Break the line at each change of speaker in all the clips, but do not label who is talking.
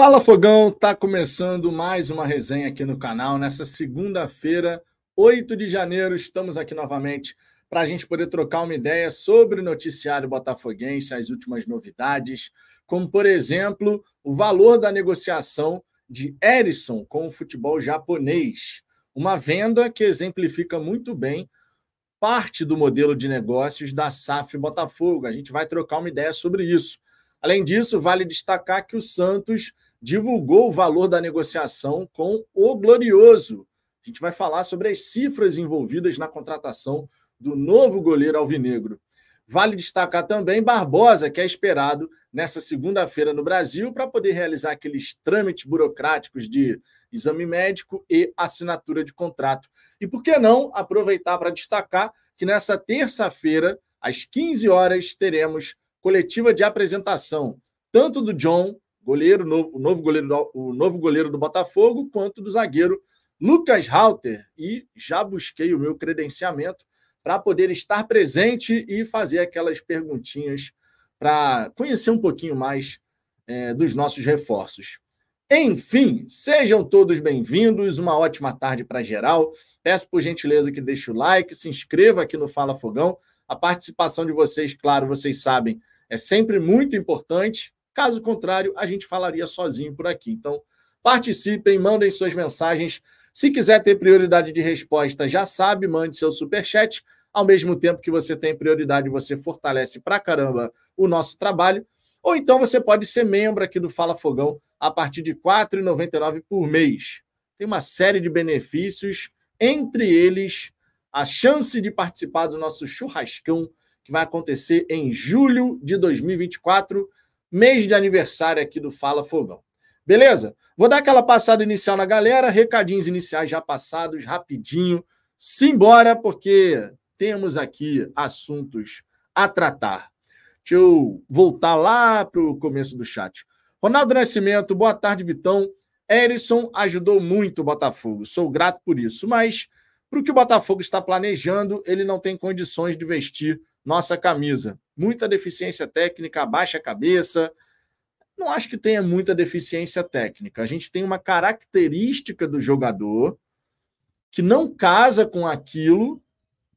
Fala Fogão, tá começando mais uma resenha aqui no canal. Nessa segunda-feira, 8 de janeiro, estamos aqui novamente para a gente poder trocar uma ideia sobre o noticiário botafoguense, as últimas novidades, como, por exemplo, o valor da negociação de Erisson com o futebol japonês. Uma venda que exemplifica muito bem parte do modelo de negócios da SAF Botafogo. A gente vai trocar uma ideia sobre isso. Além disso, vale destacar que o Santos divulgou o valor da negociação com o Glorioso. A gente vai falar sobre as cifras envolvidas na contratação do novo goleiro alvinegro. Vale destacar também Barbosa, que é esperado nessa segunda-feira no Brasil para poder realizar aqueles trâmites burocráticos de exame médico e assinatura de contrato. E por que não aproveitar para destacar que nessa terça-feira, às 15 horas, teremos coletiva de apresentação, tanto do John, goleiro, o, novo goleiro do, o novo goleiro do Botafogo, quanto do zagueiro Lucas Halter. E já busquei o meu credenciamento para poder estar presente e fazer aquelas perguntinhas para conhecer um pouquinho mais é, dos nossos reforços. Enfim, sejam todos bem-vindos, uma ótima tarde para geral. Peço por gentileza que deixe o like, se inscreva aqui no Fala Fogão. A participação de vocês, claro, vocês sabem, é sempre muito importante. Caso contrário, a gente falaria sozinho por aqui. Então, participem, mandem suas mensagens. Se quiser ter prioridade de resposta, já sabe, mande seu super chat. Ao mesmo tempo que você tem prioridade, você fortalece pra caramba o nosso trabalho. Ou então você pode ser membro aqui do Fala Fogão a partir de R$ 4,99 por mês. Tem uma série de benefícios, entre eles a chance de participar do nosso churrascão, que vai acontecer em julho de 2024, mês de aniversário aqui do Fala Fogão. Beleza? Vou dar aquela passada inicial na galera, recadinhos iniciais já passados, rapidinho. Simbora, porque temos aqui assuntos a tratar. Deixa eu voltar lá para o começo do chat. Ronaldo Nascimento, boa tarde, Vitão. Erison ajudou muito o Botafogo, sou grato por isso, mas para o que o Botafogo está planejando, ele não tem condições de vestir nossa camisa. Muita deficiência técnica, baixa cabeça. Não acho que tenha muita deficiência técnica. A gente tem uma característica do jogador que não casa com aquilo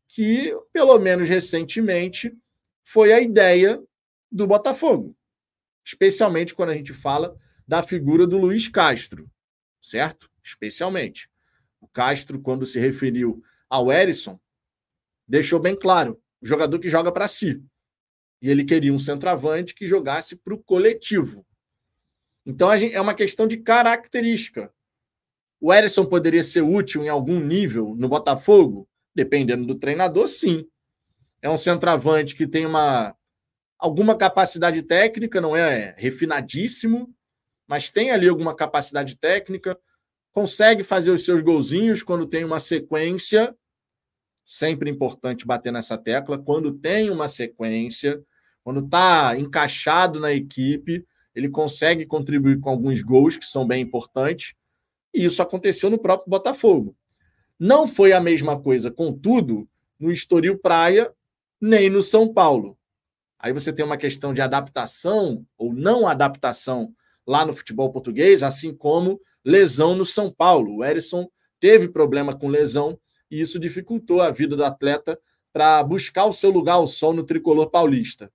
que, pelo menos recentemente, foi a ideia do Botafogo. Especialmente quando a gente fala da figura do Luiz Castro, certo? Especialmente. O Castro, quando se referiu ao Erisson, deixou bem claro: jogador que joga para si. E ele queria um centroavante que jogasse para o coletivo. Então gente, é uma questão de característica. O Erisson poderia ser útil em algum nível no Botafogo? Dependendo do treinador, sim. É um centroavante que tem uma alguma capacidade técnica, não é refinadíssimo, mas tem ali alguma capacidade técnica consegue fazer os seus golzinhos quando tem uma sequência. Sempre importante bater nessa tecla. Quando tem uma sequência, quando está encaixado na equipe, ele consegue contribuir com alguns gols que são bem importantes. E isso aconteceu no próprio Botafogo. Não foi a mesma coisa, contudo, no Estoril Praia, nem no São Paulo. Aí você tem uma questão de adaptação ou não adaptação lá no futebol português, assim como lesão no São Paulo. O Erisson teve problema com lesão e isso dificultou a vida do atleta para buscar o seu lugar ao sol no tricolor paulista.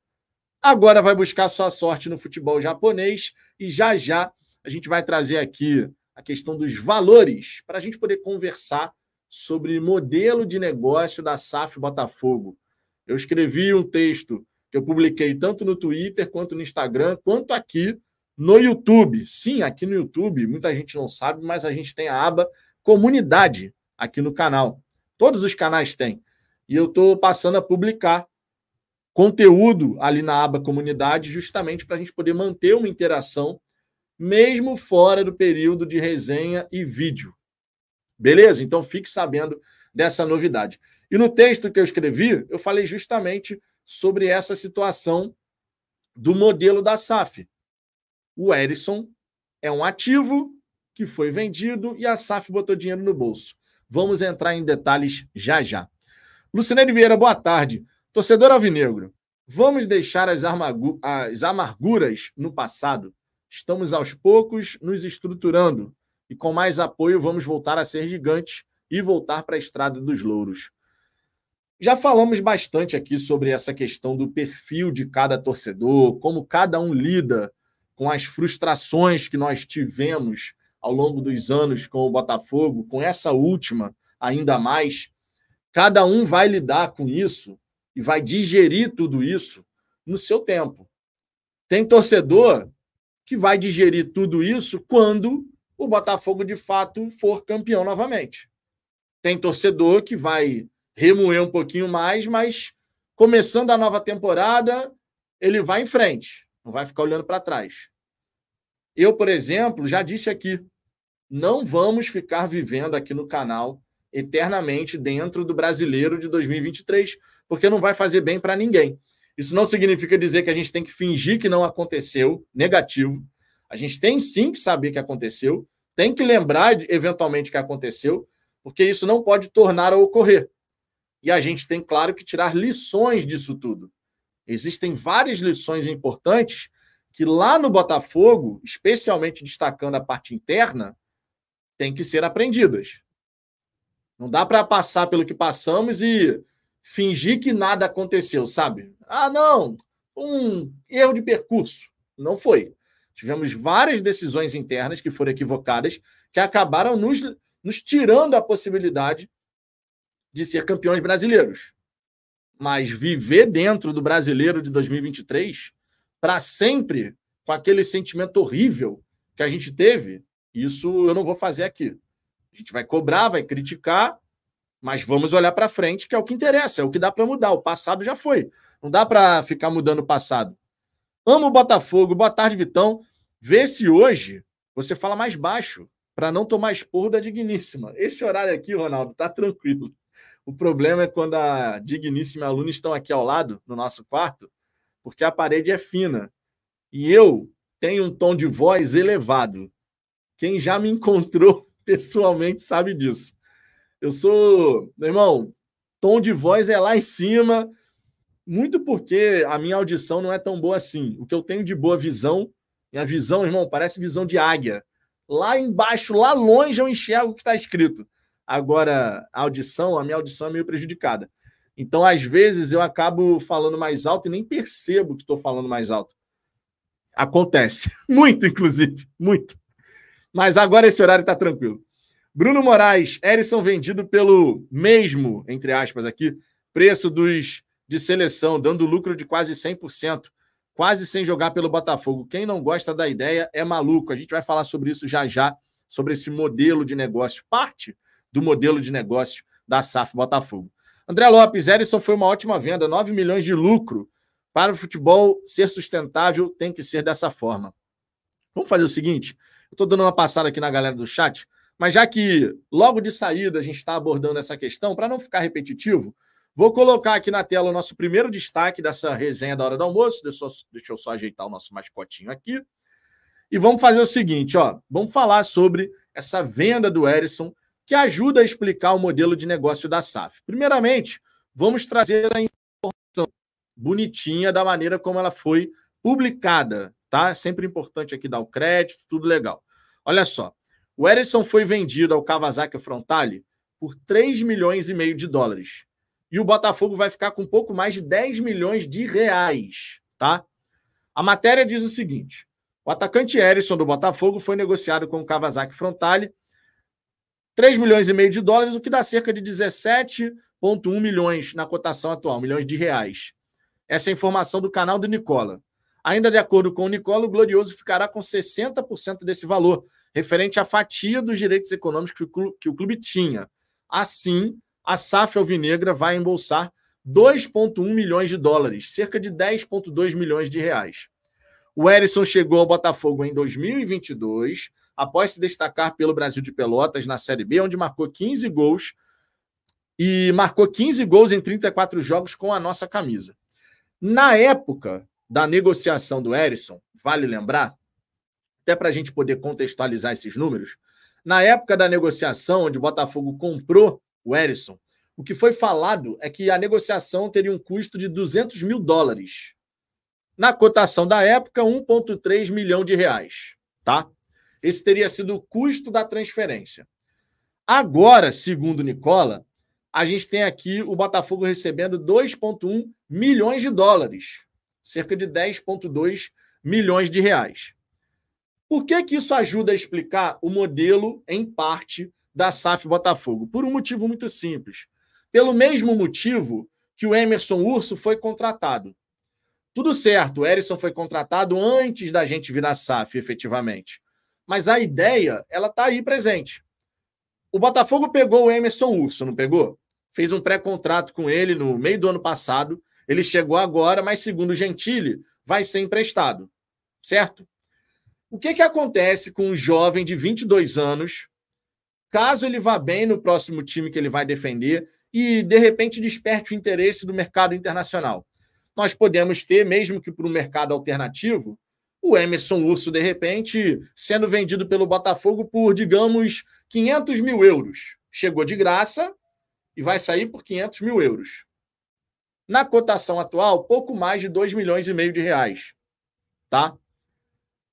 Agora vai buscar sua sorte no futebol japonês e já já a gente vai trazer aqui a questão dos valores para a gente poder conversar sobre modelo de negócio da SAF Botafogo. Eu escrevi um texto que eu publiquei tanto no Twitter quanto no Instagram, quanto aqui no YouTube. Sim, aqui no YouTube, muita gente não sabe, mas a gente tem a aba comunidade aqui no canal. Todos os canais têm. E eu estou passando a publicar conteúdo ali na aba comunidade, justamente para a gente poder manter uma interação, mesmo fora do período de resenha e vídeo. Beleza? Então fique sabendo dessa novidade. E no texto que eu escrevi, eu falei justamente sobre essa situação do modelo da SAF o Erisson é um ativo que foi vendido e a SAF botou dinheiro no bolso. Vamos entrar em detalhes já já. Lucineide Vieira, boa tarde. Torcedor alvinegro, vamos deixar as, as amarguras no passado. Estamos aos poucos nos estruturando e com mais apoio vamos voltar a ser gigantes e voltar para a estrada dos louros. Já falamos bastante aqui sobre essa questão do perfil de cada torcedor, como cada um lida com as frustrações que nós tivemos ao longo dos anos com o Botafogo, com essa última ainda mais. Cada um vai lidar com isso e vai digerir tudo isso no seu tempo. Tem torcedor que vai digerir tudo isso quando o Botafogo de fato for campeão novamente. Tem torcedor que vai remoer um pouquinho mais, mas começando a nova temporada, ele vai em frente, não vai ficar olhando para trás. Eu, por exemplo, já disse aqui, não vamos ficar vivendo aqui no canal eternamente dentro do brasileiro de 2023, porque não vai fazer bem para ninguém. Isso não significa dizer que a gente tem que fingir que não aconteceu, negativo. A gente tem sim que saber que aconteceu, tem que lembrar eventualmente que aconteceu, porque isso não pode tornar a ocorrer. E a gente tem, claro, que tirar lições disso tudo. Existem várias lições importantes que lá no Botafogo, especialmente destacando a parte interna, tem que ser aprendidas. Não dá para passar pelo que passamos e fingir que nada aconteceu, sabe? Ah, não, um erro de percurso. Não foi. Tivemos várias decisões internas que foram equivocadas, que acabaram nos, nos tirando a possibilidade de ser campeões brasileiros. Mas viver dentro do brasileiro de 2023 para sempre, com aquele sentimento horrível que a gente teve, isso eu não vou fazer aqui. A gente vai cobrar, vai criticar, mas vamos olhar para frente, que é o que interessa, é o que dá para mudar. O passado já foi. Não dá para ficar mudando o passado. Amo o Botafogo. Boa tarde, Vitão. Vê se hoje você fala mais baixo para não tomar esporro da Digníssima. Esse horário aqui, Ronaldo, tá tranquilo. O problema é quando a Digníssima e a aluna estão aqui ao lado, no nosso quarto, porque a parede é fina. E eu tenho um tom de voz elevado. Quem já me encontrou pessoalmente sabe disso. Eu sou, meu irmão, tom de voz é lá em cima, muito porque a minha audição não é tão boa assim. O que eu tenho de boa visão minha visão, irmão, parece visão de águia. Lá embaixo, lá longe, eu enxergo o que está escrito. Agora, a audição, a minha audição é meio prejudicada. Então, às vezes, eu acabo falando mais alto e nem percebo que estou falando mais alto. Acontece. Muito, inclusive. Muito. Mas agora esse horário está tranquilo. Bruno Moraes, Erisson vendido pelo mesmo, entre aspas, aqui, preço dos de seleção, dando lucro de quase 100% quase sem jogar pelo Botafogo. Quem não gosta da ideia é maluco. A gente vai falar sobre isso já já, sobre esse modelo de negócio, parte do modelo de negócio da SAF Botafogo. André Lopes, Erisson foi uma ótima venda, 9 milhões de lucro. Para o futebol ser sustentável, tem que ser dessa forma. Vamos fazer o seguinte: eu estou dando uma passada aqui na galera do chat, mas já que logo de saída a gente está abordando essa questão, para não ficar repetitivo, Vou colocar aqui na tela o nosso primeiro destaque dessa resenha da hora do almoço. Deixa eu, deixa eu só ajeitar o nosso mascotinho aqui. E vamos fazer o seguinte, ó. Vamos falar sobre essa venda do Erisson, que ajuda a explicar o modelo de negócio da SAF. Primeiramente, vamos trazer a informação bonitinha da maneira como ela foi publicada, tá? Sempre importante aqui dar o crédito, tudo legal. Olha só. O Erisson foi vendido ao Kawasaki Frontale por 3 milhões e meio de dólares e o Botafogo vai ficar com um pouco mais de 10 milhões de reais, tá? A matéria diz o seguinte: o atacante Erisson do Botafogo foi negociado com o Kawasaki Frontale 3 milhões e meio de dólares, o que dá cerca de 17,1 milhões na cotação atual, milhões de reais. Essa é a informação do canal do Nicola. Ainda de acordo com o Nicola, o Glorioso ficará com 60% desse valor, referente à fatia dos direitos econômicos que o clube tinha. Assim, a SAF Alvinegra vai embolsar 2,1 milhões de dólares, cerca de 10,2 milhões de reais. O Erisson chegou ao Botafogo em 2022, após se destacar pelo Brasil de Pelotas na Série B, onde marcou 15 gols e marcou 15 gols em 34 jogos com a nossa camisa. Na época da negociação do Erisson, vale lembrar, até para a gente poder contextualizar esses números, na época da negociação, onde o Botafogo comprou o Erisson, o que foi falado é que a negociação teria um custo de 200 mil dólares. Na cotação da época, 1,3 milhão de reais. Tá? Esse teria sido o custo da transferência. Agora, segundo Nicola, a gente tem aqui o Botafogo recebendo 2,1 milhões de dólares, cerca de 10,2 milhões de reais. Por que, que isso ajuda a explicar o modelo, em parte, da SAF Botafogo? Por um motivo muito simples. Pelo mesmo motivo que o Emerson Urso foi contratado. Tudo certo, o Erisson foi contratado antes da gente virar SAF, efetivamente. Mas a ideia, ela está aí presente. O Botafogo pegou o Emerson Urso, não pegou? Fez um pré-contrato com ele no meio do ano passado. Ele chegou agora, mas segundo o Gentili, vai ser emprestado. Certo? O que, que acontece com um jovem de 22 anos, caso ele vá bem no próximo time que ele vai defender e, de repente, desperte o interesse do mercado internacional? Nós podemos ter, mesmo que para um mercado alternativo, o Emerson Urso, de repente, sendo vendido pelo Botafogo por, digamos, 500 mil euros. Chegou de graça e vai sair por 500 mil euros. Na cotação atual, pouco mais de 2 milhões e meio de reais. Tá?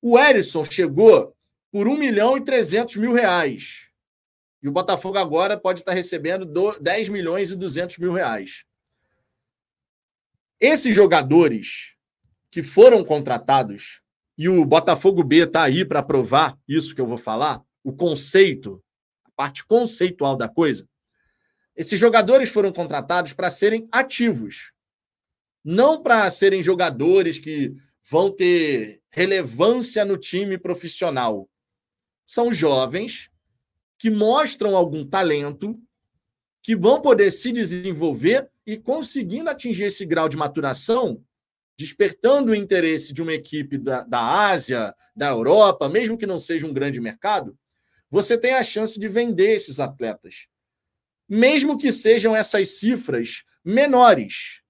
O Erisson chegou por 1 milhão e 300 mil reais. E o Botafogo agora pode estar recebendo 10 milhões e 200 mil reais. Esses jogadores que foram contratados, e o Botafogo B está aí para provar isso que eu vou falar, o conceito, a parte conceitual da coisa. Esses jogadores foram contratados para serem ativos, não para serem jogadores que vão ter relevância no time profissional. São jovens que mostram algum talento, que vão poder se desenvolver e conseguindo atingir esse grau de maturação, despertando o interesse de uma equipe da, da Ásia, da Europa, mesmo que não seja um grande mercado, você tem a chance de vender esses atletas. Mesmo que sejam essas cifras menores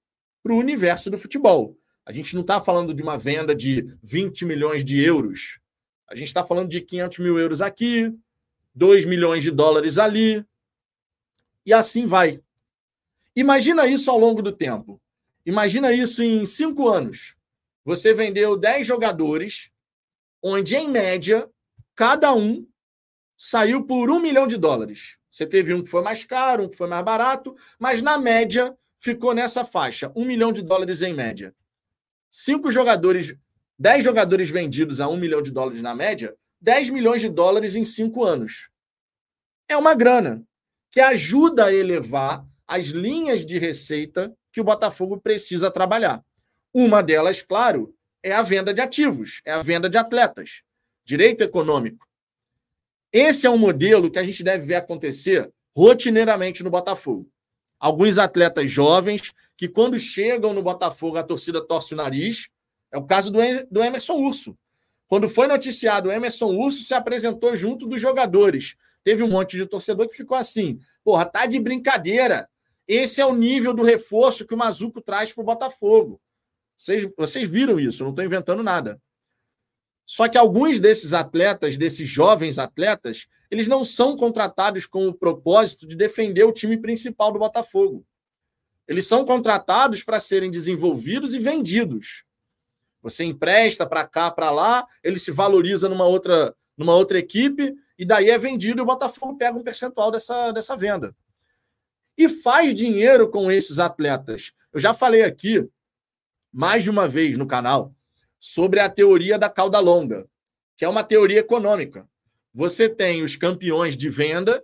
para o universo do futebol. A gente não está falando de uma venda de 20 milhões de euros. A gente está falando de 500 mil euros aqui, 2 milhões de dólares ali. E assim vai. Imagina isso ao longo do tempo. Imagina isso em cinco anos. Você vendeu 10 jogadores, onde, em média, cada um saiu por um milhão de dólares. Você teve um que foi mais caro, um que foi mais barato, mas na média ficou nessa faixa, um milhão de dólares em média cinco jogadores, dez jogadores vendidos a um milhão de dólares na média, 10 milhões de dólares em cinco anos. É uma grana que ajuda a elevar as linhas de receita que o Botafogo precisa trabalhar. Uma delas, claro, é a venda de ativos, é a venda de atletas, direito econômico. Esse é um modelo que a gente deve ver acontecer rotineiramente no Botafogo alguns atletas jovens que, quando chegam no Botafogo, a torcida torce o nariz. É o caso do, Emerson Urso. Quando foi noticiado, o Emerson Urso se apresentou junto dos jogadores. Teve um monte de torcedor que ficou assim: porra, tá de brincadeira. Esse é o nível do reforço que o Mazuco traz para o Botafogo. Vocês, vocês viram isso, não estou inventando nada. Só que alguns desses atletas, desses jovens atletas, eles não são contratados com o propósito de defender o time principal do Botafogo. Eles são contratados para serem desenvolvidos e vendidos. Você empresta para cá, para lá, ele se valoriza numa outra, numa outra equipe e daí é vendido e o Botafogo pega um percentual dessa, dessa venda. E faz dinheiro com esses atletas. Eu já falei aqui mais de uma vez no canal sobre a teoria da cauda longa, que é uma teoria econômica. Você tem os campeões de venda,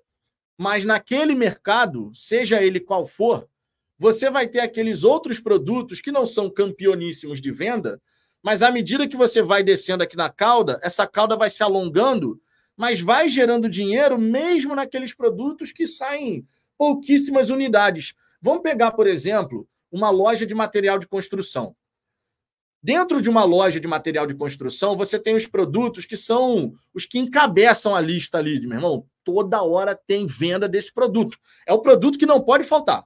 mas naquele mercado, seja ele qual for, você vai ter aqueles outros produtos que não são campeoníssimos de venda, mas à medida que você vai descendo aqui na cauda, essa cauda vai se alongando, mas vai gerando dinheiro mesmo naqueles produtos que saem pouquíssimas unidades. Vamos pegar, por exemplo, uma loja de material de construção. Dentro de uma loja de material de construção, você tem os produtos que são os que encabeçam a lista ali, meu irmão. Toda hora tem venda desse produto. É o produto que não pode faltar.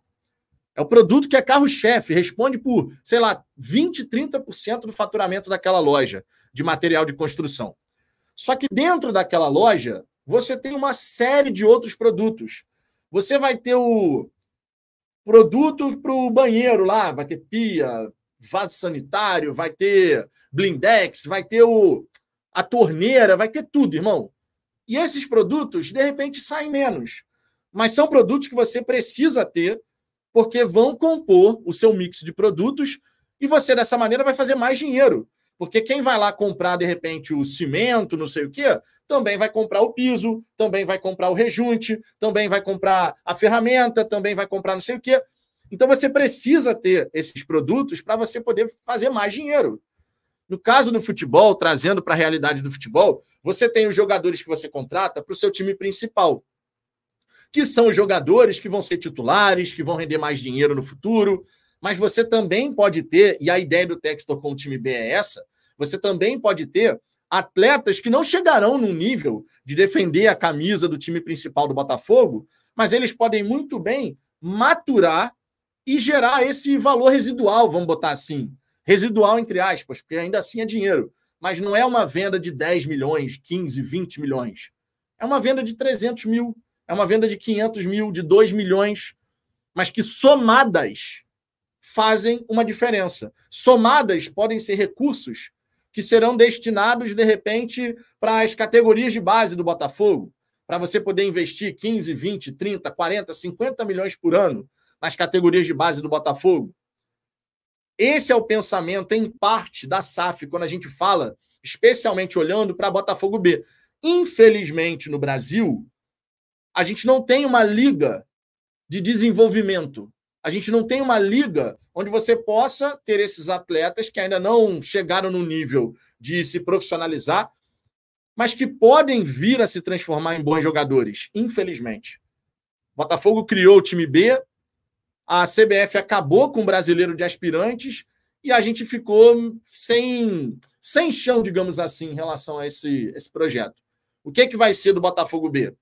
É o produto que é carro-chefe, responde por, sei lá, 20, 30% do faturamento daquela loja de material de construção. Só que dentro daquela loja, você tem uma série de outros produtos. Você vai ter o produto para o banheiro lá, vai ter pia, vaso sanitário, vai ter blindex, vai ter o, a torneira, vai ter tudo, irmão. E esses produtos, de repente, saem menos. Mas são produtos que você precisa ter, porque vão compor o seu mix de produtos e você, dessa maneira, vai fazer mais dinheiro. Porque quem vai lá comprar, de repente, o cimento, não sei o quê, também vai comprar o piso, também vai comprar o rejunte, também vai comprar a ferramenta, também vai comprar não sei o quê. Então você precisa ter esses produtos para você poder fazer mais dinheiro. No caso do futebol, trazendo para a realidade do futebol, você tem os jogadores que você contrata para o seu time principal, que são os jogadores que vão ser titulares, que vão render mais dinheiro no futuro, mas você também pode ter, e a ideia do Textor com o time B é essa, você também pode ter atletas que não chegarão no nível de defender a camisa do time principal do Botafogo, mas eles podem muito bem maturar e gerar esse valor residual, vamos botar assim. Residual, entre aspas, porque ainda assim é dinheiro. Mas não é uma venda de 10 milhões, 15, 20 milhões. É uma venda de 300 mil, é uma venda de 500 mil, de 2 milhões, mas que somadas fazem uma diferença. Somadas podem ser recursos que serão destinados, de repente, para as categorias de base do Botafogo, para você poder investir 15, 20, 30, 40, 50 milhões por ano nas categorias de base do Botafogo. Esse é o pensamento, em parte, da SAF, quando a gente fala, especialmente olhando para Botafogo B. Infelizmente, no Brasil, a gente não tem uma liga de desenvolvimento a gente não tem uma liga onde você possa ter esses atletas que ainda não chegaram no nível de se profissionalizar, mas que podem vir a se transformar em bons jogadores, infelizmente. Botafogo criou o time B, a CBF acabou com o brasileiro de aspirantes e a gente ficou sem, sem chão, digamos assim, em relação a esse, esse projeto. O que, é que vai ser do Botafogo B?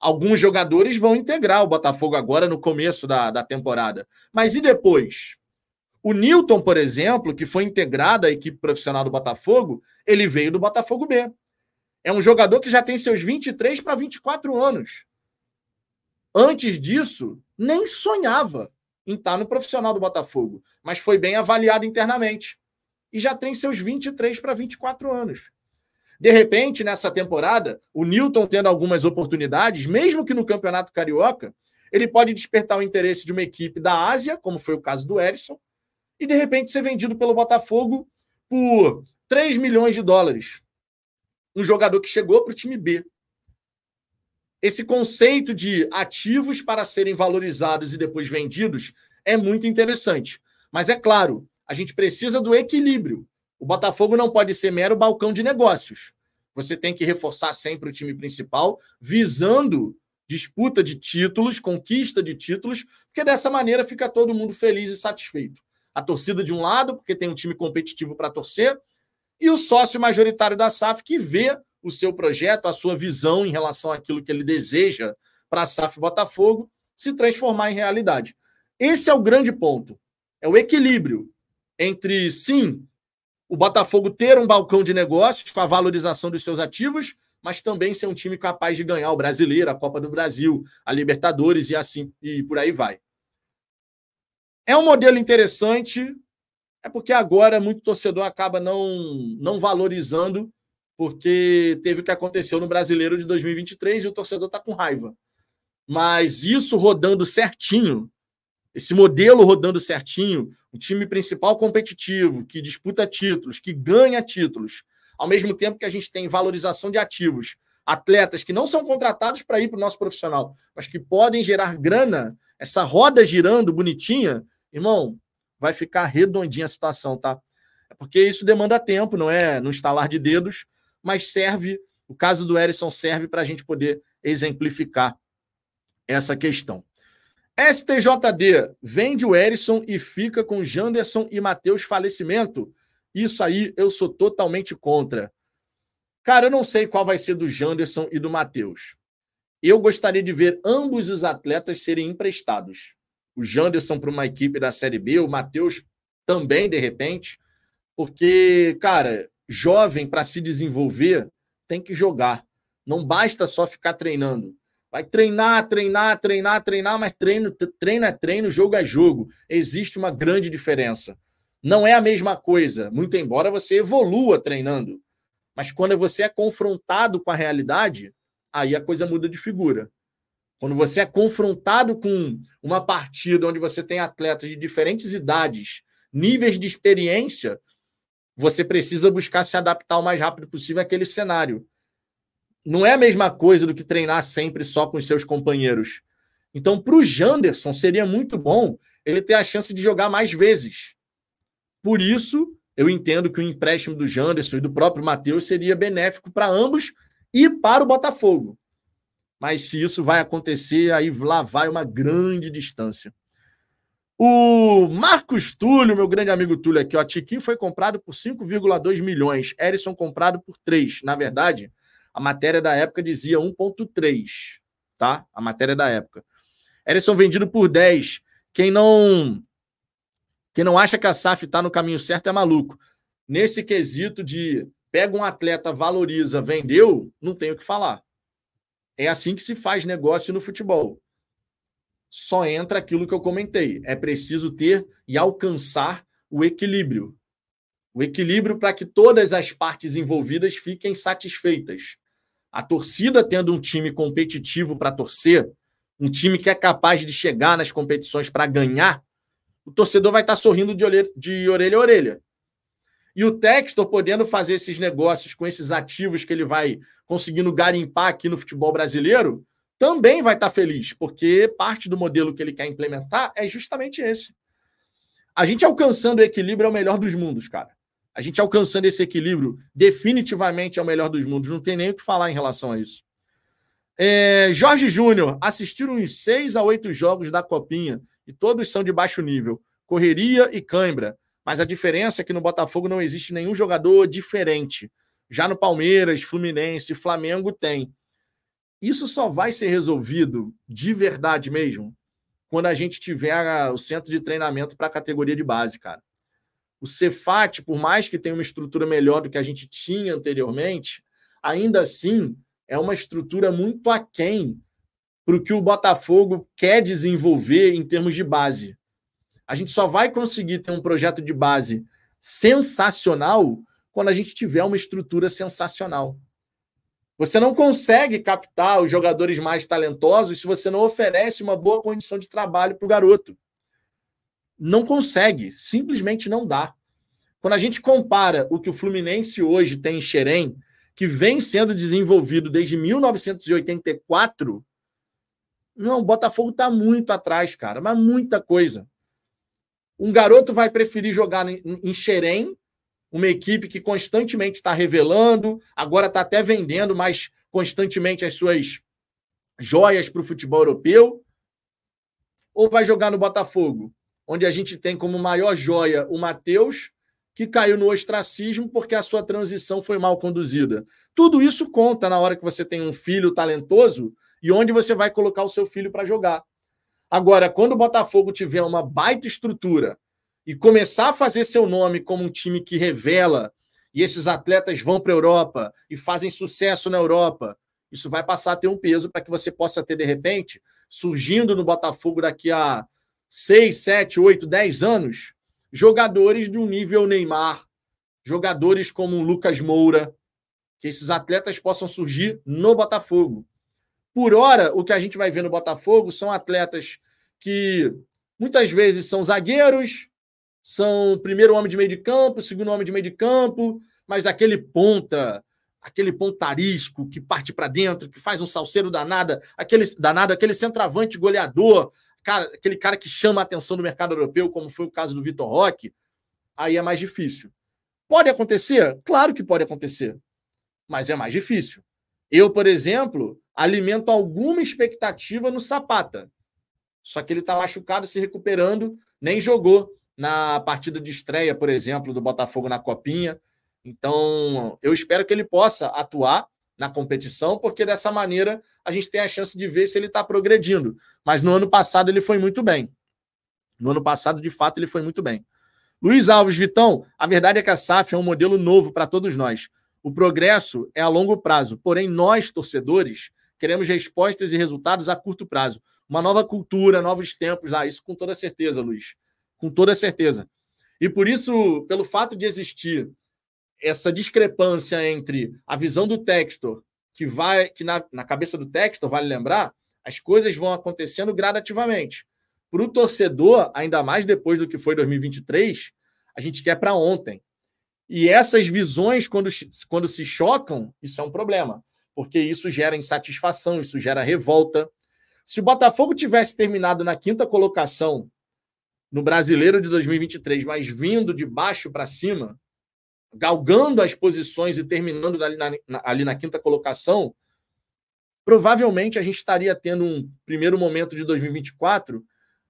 Alguns jogadores vão integrar o Botafogo agora no começo da, da temporada. Mas e depois? O Newton, por exemplo, que foi integrado à equipe profissional do Botafogo, ele veio do Botafogo B. É um jogador que já tem seus 23 para 24 anos. Antes disso, nem sonhava em estar no profissional do Botafogo, mas foi bem avaliado internamente. E já tem seus 23 para 24 anos. De repente, nessa temporada, o Newton tendo algumas oportunidades, mesmo que no Campeonato Carioca, ele pode despertar o interesse de uma equipe da Ásia, como foi o caso do Erisson, e de repente ser vendido pelo Botafogo por 3 milhões de dólares. Um jogador que chegou para o time B. Esse conceito de ativos para serem valorizados e depois vendidos é muito interessante. Mas é claro, a gente precisa do equilíbrio. O Botafogo não pode ser mero balcão de negócios. Você tem que reforçar sempre o time principal, visando disputa de títulos, conquista de títulos, porque dessa maneira fica todo mundo feliz e satisfeito. A torcida de um lado, porque tem um time competitivo para torcer, e o sócio majoritário da SAF que vê o seu projeto, a sua visão em relação àquilo que ele deseja para a SAF Botafogo se transformar em realidade. Esse é o grande ponto. É o equilíbrio entre, sim, o Botafogo ter um balcão de negócios com a valorização dos seus ativos, mas também ser um time capaz de ganhar o Brasileiro, a Copa do Brasil, a Libertadores e assim e por aí vai. É um modelo interessante, é porque agora muito torcedor acaba não, não valorizando, porque teve o que aconteceu no Brasileiro de 2023 e o torcedor está com raiva. Mas isso rodando certinho, esse modelo rodando certinho, um time principal competitivo, que disputa títulos, que ganha títulos, ao mesmo tempo que a gente tem valorização de ativos, atletas que não são contratados para ir para o nosso profissional, mas que podem gerar grana, essa roda girando bonitinha, irmão, vai ficar redondinha a situação, tá? É porque isso demanda tempo, não é no instalar de dedos, mas serve, o caso do Erisson serve para a gente poder exemplificar essa questão. STJD vende o Erisson e fica com Janderson e Matheus falecimento. Isso aí eu sou totalmente contra. Cara, eu não sei qual vai ser do Janderson e do Matheus. Eu gostaria de ver ambos os atletas serem emprestados. O Janderson para uma equipe da Série B, o Matheus também, de repente, porque, cara, jovem para se desenvolver tem que jogar. Não basta só ficar treinando. Vai treinar, treinar, treinar, treinar, mas treino, treino é treino, jogo é jogo. Existe uma grande diferença. Não é a mesma coisa, muito embora você evolua treinando. Mas quando você é confrontado com a realidade, aí a coisa muda de figura. Quando você é confrontado com uma partida onde você tem atletas de diferentes idades, níveis de experiência, você precisa buscar se adaptar o mais rápido possível àquele cenário. Não é a mesma coisa do que treinar sempre só com os seus companheiros. Então, para o Janderson, seria muito bom ele ter a chance de jogar mais vezes. Por isso, eu entendo que o empréstimo do Janderson e do próprio Matheus seria benéfico para ambos e para o Botafogo. Mas se isso vai acontecer, aí lá vai uma grande distância. O Marcos Túlio, meu grande amigo Túlio aqui, ó, Tiquinho foi comprado por 5,2 milhões, Erisson comprado por 3. Na verdade, a matéria da época dizia 1,3, tá? A matéria da época. Erisson vendido por 10. Quem não quem não acha que a SAF está no caminho certo é maluco. Nesse quesito de pega um atleta, valoriza, vendeu, não tenho o que falar. É assim que se faz negócio no futebol. Só entra aquilo que eu comentei. É preciso ter e alcançar o equilíbrio. O equilíbrio para que todas as partes envolvidas fiquem satisfeitas. A torcida tendo um time competitivo para torcer, um time que é capaz de chegar nas competições para ganhar, o torcedor vai estar sorrindo de orelha, de orelha a orelha. E o Textor podendo fazer esses negócios com esses ativos que ele vai conseguindo garimpar aqui no futebol brasileiro, também vai estar feliz, porque parte do modelo que ele quer implementar é justamente esse. A gente alcançando o equilíbrio é o melhor dos mundos, cara. A gente alcançando esse equilíbrio definitivamente é o melhor dos mundos. Não tem nem o que falar em relação a isso. É, Jorge Júnior, assistiram uns seis a oito jogos da Copinha e todos são de baixo nível. Correria e cãibra. Mas a diferença é que no Botafogo não existe nenhum jogador diferente. Já no Palmeiras, Fluminense, Flamengo tem. Isso só vai ser resolvido de verdade mesmo quando a gente tiver o centro de treinamento para a categoria de base, cara. O Cefat, por mais que tenha uma estrutura melhor do que a gente tinha anteriormente, ainda assim é uma estrutura muito aquém para o que o Botafogo quer desenvolver em termos de base. A gente só vai conseguir ter um projeto de base sensacional quando a gente tiver uma estrutura sensacional. Você não consegue captar os jogadores mais talentosos se você não oferece uma boa condição de trabalho para o garoto. Não consegue, simplesmente não dá. Quando a gente compara o que o Fluminense hoje tem em Xerém, que vem sendo desenvolvido desde 1984, não, o Botafogo está muito atrás, cara, mas muita coisa. Um garoto vai preferir jogar em Xerém, uma equipe que constantemente está revelando, agora está até vendendo mais constantemente as suas joias para o futebol europeu, ou vai jogar no Botafogo, onde a gente tem como maior joia o Matheus, que caiu no ostracismo porque a sua transição foi mal conduzida. Tudo isso conta na hora que você tem um filho talentoso e onde você vai colocar o seu filho para jogar. Agora, quando o Botafogo tiver uma baita estrutura e começar a fazer seu nome como um time que revela e esses atletas vão para a Europa e fazem sucesso na Europa, isso vai passar a ter um peso para que você possa ter, de repente, surgindo no Botafogo daqui a 6, 7, 8, 10 anos, jogadores de um nível Neymar, jogadores como o Lucas Moura, que esses atletas possam surgir no Botafogo. Por hora, o que a gente vai ver no Botafogo são atletas que muitas vezes são zagueiros, são primeiro homem de meio de campo, segundo homem de meio de campo, mas aquele ponta, aquele pontarisco que parte para dentro, que faz um salseiro danado, aquele danado, aquele centroavante goleador, cara, aquele cara que chama a atenção do mercado europeu, como foi o caso do Vitor Roque, aí é mais difícil. Pode acontecer? Claro que pode acontecer, mas é mais difícil. Eu, por exemplo, alimento alguma expectativa no Sapata. Só que ele está machucado, se recuperando, nem jogou na partida de estreia, por exemplo, do Botafogo na Copinha. Então, eu espero que ele possa atuar na competição, porque dessa maneira a gente tem a chance de ver se ele está progredindo. Mas no ano passado ele foi muito bem. No ano passado, de fato, ele foi muito bem. Luiz Alves, Vitão, a verdade é que a SAF é um modelo novo para todos nós. O progresso é a longo prazo, porém nós, torcedores, queremos respostas e resultados a curto prazo. Uma nova cultura, novos tempos. Ah, isso com toda certeza, Luiz. Com toda certeza. E por isso, pelo fato de existir essa discrepância entre a visão do Textor, que vai, que na, na cabeça do Textor, vale lembrar, as coisas vão acontecendo gradativamente. Para o torcedor, ainda mais depois do que foi 2023, a gente quer para ontem. E essas visões, quando, quando se chocam, isso é um problema, porque isso gera insatisfação, isso gera revolta. Se o Botafogo tivesse terminado na quinta colocação no Brasileiro de 2023, mas vindo de baixo para cima, galgando as posições e terminando ali na, na, ali na quinta colocação, provavelmente a gente estaria tendo um primeiro momento de 2024,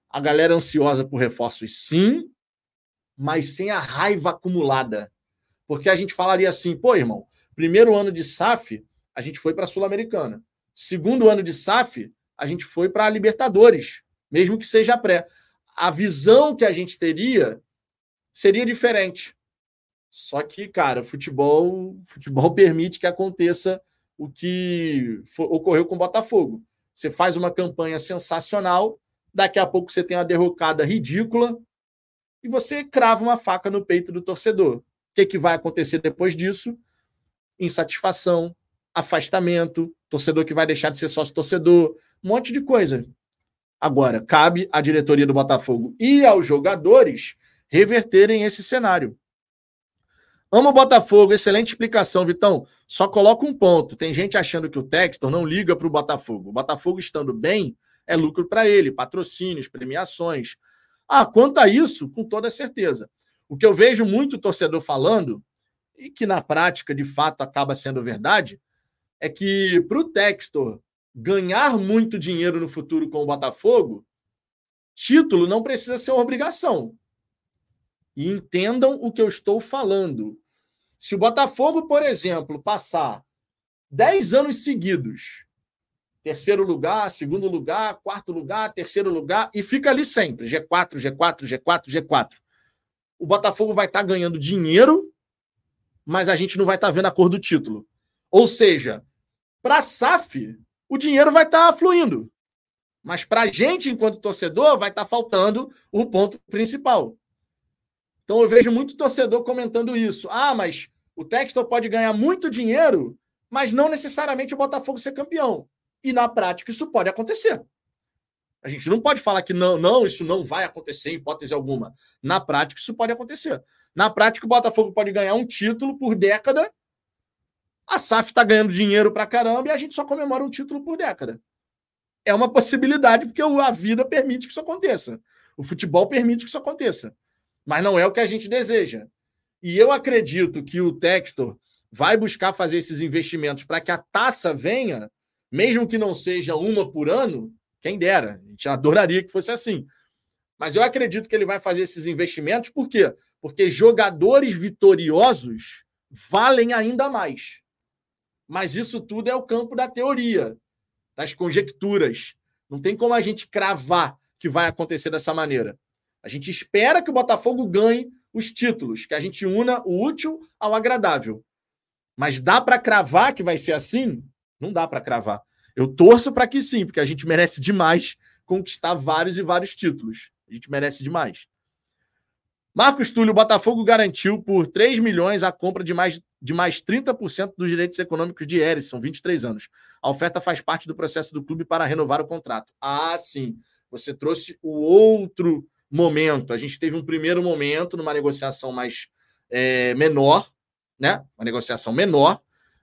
a galera ansiosa por reforços, sim, mas sem a raiva acumulada. Porque a gente falaria assim, pô, irmão, primeiro ano de SAF, a gente foi para a Sul-Americana. Segundo ano de SAF, a gente foi para a Libertadores, mesmo que seja pré. A visão que a gente teria seria diferente. Só que, cara, futebol, futebol permite que aconteça o que ocorreu com o Botafogo. Você faz uma campanha sensacional, daqui a pouco você tem uma derrocada ridícula e você crava uma faca no peito do torcedor. O que, que vai acontecer depois disso? Insatisfação, afastamento, torcedor que vai deixar de ser sócio torcedor, um monte de coisa. Agora, cabe à diretoria do Botafogo e aos jogadores reverterem esse cenário. Amo o Botafogo, excelente explicação, Vitão. Só coloca um ponto. Tem gente achando que o Textor não liga para o Botafogo. O Botafogo estando bem é lucro para ele, patrocínios, premiações. Ah, quanto a isso, com toda certeza. O que eu vejo muito torcedor falando, e que na prática de fato acaba sendo verdade, é que para o Textor ganhar muito dinheiro no futuro com o Botafogo, título não precisa ser uma obrigação. E entendam o que eu estou falando. Se o Botafogo, por exemplo, passar 10 anos seguidos, terceiro lugar, segundo lugar, quarto lugar, terceiro lugar, e fica ali sempre, G4, G4, G4, G4. O Botafogo vai estar tá ganhando dinheiro, mas a gente não vai estar tá vendo a cor do título. Ou seja, para a SAF, o dinheiro vai estar tá fluindo. Mas para a gente, enquanto torcedor, vai estar tá faltando o ponto principal. Então eu vejo muito torcedor comentando isso. Ah, mas o Textor pode ganhar muito dinheiro, mas não necessariamente o Botafogo ser campeão. E na prática isso pode acontecer. A gente não pode falar que não, não, isso não vai acontecer em hipótese alguma. Na prática isso pode acontecer. Na prática o Botafogo pode ganhar um título por década. A SAF está ganhando dinheiro para caramba e a gente só comemora um título por década. É uma possibilidade porque a vida permite que isso aconteça. O futebol permite que isso aconteça mas não é o que a gente deseja. E eu acredito que o Textor vai buscar fazer esses investimentos para que a taça venha, mesmo que não seja uma por ano, quem dera, a gente adoraria que fosse assim. Mas eu acredito que ele vai fazer esses investimentos, por quê? Porque jogadores vitoriosos valem ainda mais. Mas isso tudo é o campo da teoria, das conjecturas. Não tem como a gente cravar que vai acontecer dessa maneira. A gente espera que o Botafogo ganhe os títulos, que a gente una o útil ao agradável. Mas dá para cravar que vai ser assim? Não dá para cravar. Eu torço para que sim, porque a gente merece demais conquistar vários e vários títulos. A gente merece demais. Marcos Túlio, o Botafogo garantiu por 3 milhões a compra de mais, de mais 30% dos direitos econômicos de Erisson, 23 anos. A oferta faz parte do processo do clube para renovar o contrato. Ah, sim. Você trouxe o outro momento. A gente teve um primeiro momento numa negociação mais é, menor, né? Uma negociação menor,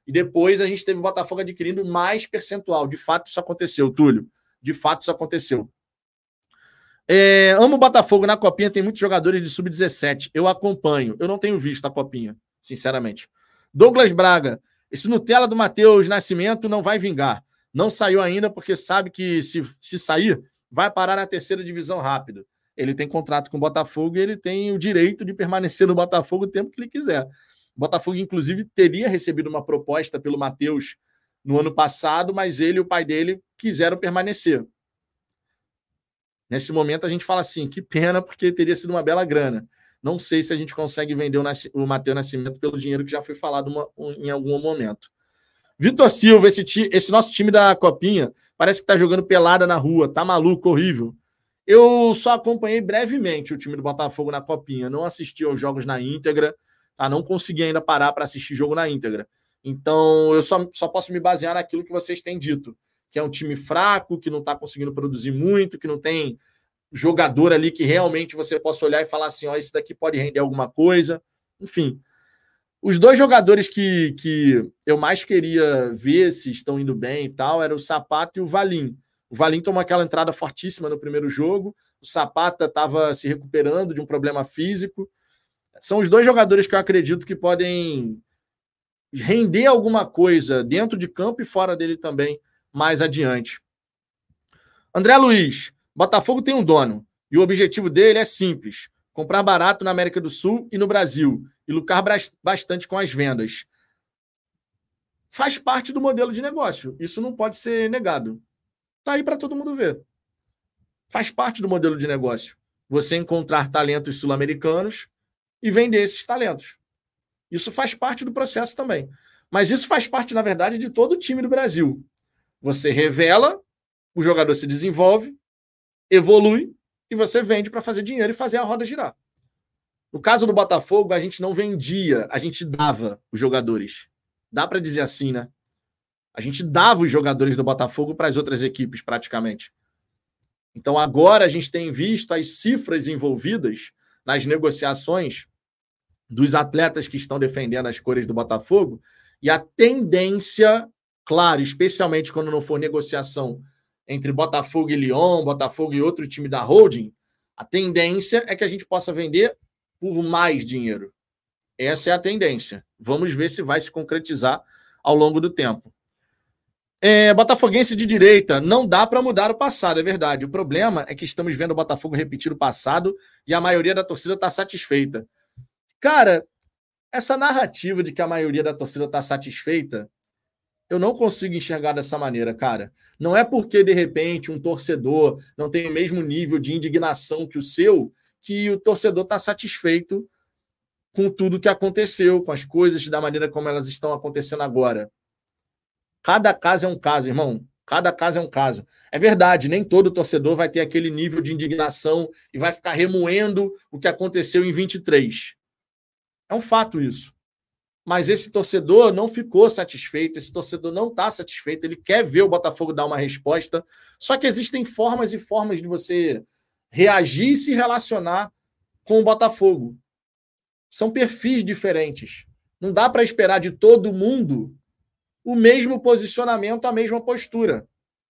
e depois a gente teve o Botafogo adquirindo mais percentual. De fato, isso aconteceu, Túlio. De fato, isso aconteceu. É, amo o Botafogo na Copinha, tem muitos jogadores de sub-17. Eu acompanho. Eu não tenho visto a Copinha, sinceramente. Douglas Braga, esse Nutella do Matheus Nascimento não vai vingar. Não saiu ainda porque sabe que se, se sair, vai parar na terceira divisão rápido ele tem contrato com o Botafogo e ele tem o direito de permanecer no Botafogo o tempo que ele quiser. O Botafogo, inclusive, teria recebido uma proposta pelo Matheus no ano passado, mas ele e o pai dele quiseram permanecer. Nesse momento, a gente fala assim: que pena, porque teria sido uma bela grana. Não sei se a gente consegue vender o, Matheus Nascimento pelo dinheiro que já foi falado uma, em algum momento. Vitor Silva, esse, esse nosso time da Copinha, parece que está jogando pelada na rua, tá maluco, horrível. Eu só acompanhei brevemente o time do Botafogo na Copinha, não assisti aos jogos na íntegra, tá? Não consegui ainda parar para assistir jogo na íntegra. Então, eu só, só posso me basear naquilo que vocês têm dito, que é um time fraco, que não está conseguindo produzir muito, que não tem jogador ali que realmente você possa olhar e falar assim: ó, esse daqui pode render alguma coisa. Enfim. Os dois jogadores que, que eu mais queria ver se estão indo bem e tal era o Sapato e o Valim. O Valim tomou aquela entrada fortíssima no primeiro jogo. O Sapata estava se recuperando de um problema físico. São os dois jogadores que eu acredito que podem render alguma coisa dentro de campo e fora dele também mais adiante. André Luiz, Botafogo tem um dono e o objetivo dele é simples: comprar barato na América do Sul e no Brasil e lucrar bastante com as vendas. Faz parte do modelo de negócio. Isso não pode ser negado. Está aí para todo mundo ver. Faz parte do modelo de negócio. Você encontrar talentos sul-americanos e vender esses talentos. Isso faz parte do processo também. Mas isso faz parte, na verdade, de todo o time do Brasil. Você revela, o jogador se desenvolve, evolui e você vende para fazer dinheiro e fazer a roda girar. No caso do Botafogo, a gente não vendia, a gente dava os jogadores. Dá para dizer assim, né? A gente dava os jogadores do Botafogo para as outras equipes, praticamente. Então, agora a gente tem visto as cifras envolvidas nas negociações dos atletas que estão defendendo as cores do Botafogo e a tendência, claro, especialmente quando não for negociação entre Botafogo e Lyon, Botafogo e outro time da holding, a tendência é que a gente possa vender por mais dinheiro. Essa é a tendência. Vamos ver se vai se concretizar ao longo do tempo. É, Botafoguense de direita, não dá para mudar o passado, é verdade. O problema é que estamos vendo o Botafogo repetir o passado e a maioria da torcida está satisfeita. Cara, essa narrativa de que a maioria da torcida está satisfeita, eu não consigo enxergar dessa maneira, cara. Não é porque, de repente, um torcedor não tem o mesmo nível de indignação que o seu, que o torcedor está satisfeito com tudo que aconteceu, com as coisas da maneira como elas estão acontecendo agora. Cada caso é um caso, irmão. Cada caso é um caso. É verdade, nem todo torcedor vai ter aquele nível de indignação e vai ficar remoendo o que aconteceu em 23. É um fato isso. Mas esse torcedor não ficou satisfeito, esse torcedor não está satisfeito, ele quer ver o Botafogo dar uma resposta. Só que existem formas e formas de você reagir e se relacionar com o Botafogo. São perfis diferentes. Não dá para esperar de todo mundo o mesmo posicionamento, a mesma postura.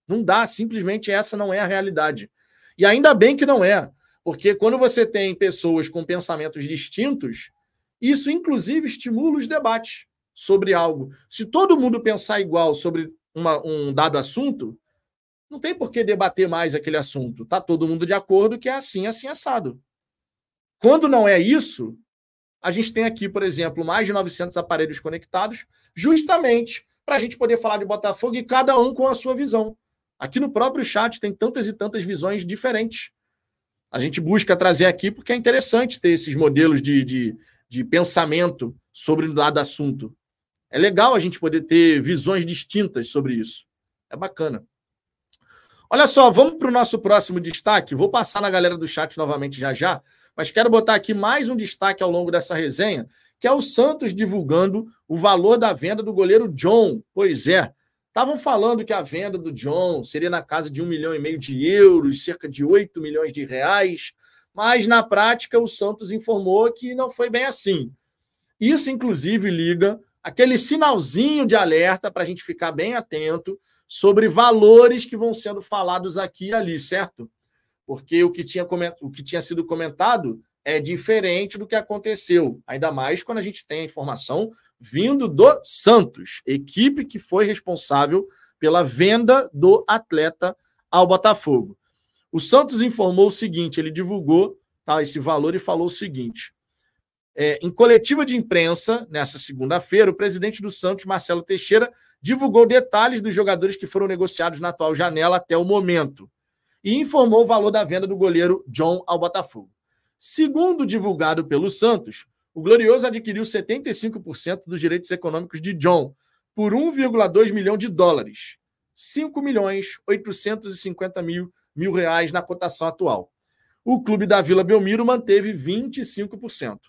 Não dá, simplesmente essa não é a realidade. E ainda bem que não é, porque quando você tem pessoas com pensamentos distintos, isso inclusive estimula os debates sobre algo. Se todo mundo pensar igual sobre uma, um dado assunto, não tem por que debater mais aquele assunto. Está todo mundo de acordo que é assim, assim, assado. Quando não é isso, a gente tem aqui, por exemplo, mais de 900 aparelhos conectados, justamente para a gente poder falar de Botafogo e cada um com a sua visão. Aqui no próprio chat tem tantas e tantas visões diferentes. A gente busca trazer aqui porque é interessante ter esses modelos de, de, de pensamento sobre o dado assunto. É legal a gente poder ter visões distintas sobre isso. É bacana. Olha só, vamos para o nosso próximo destaque. Vou passar na galera do chat novamente já já, mas quero botar aqui mais um destaque ao longo dessa resenha, que é o Santos divulgando o valor da venda do goleiro John. Pois é, estavam falando que a venda do John seria na casa de um milhão e meio de euros, cerca de 8 milhões de reais, mas na prática o Santos informou que não foi bem assim. Isso, inclusive, liga aquele sinalzinho de alerta para a gente ficar bem atento sobre valores que vão sendo falados aqui e ali, certo? Porque o que tinha, o que tinha sido comentado é diferente do que aconteceu, ainda mais quando a gente tem a informação vindo do Santos, equipe que foi responsável pela venda do atleta ao Botafogo. O Santos informou o seguinte: ele divulgou tá, esse valor e falou o seguinte. É, em coletiva de imprensa, nessa segunda-feira, o presidente do Santos, Marcelo Teixeira, divulgou detalhes dos jogadores que foram negociados na atual janela até o momento e informou o valor da venda do goleiro John ao Botafogo. Segundo divulgado pelo Santos, o Glorioso adquiriu 75% dos direitos econômicos de John por 1,2 milhão de dólares, 5 milhões 850 mil mil reais na cotação atual. O clube da Vila Belmiro manteve 25%.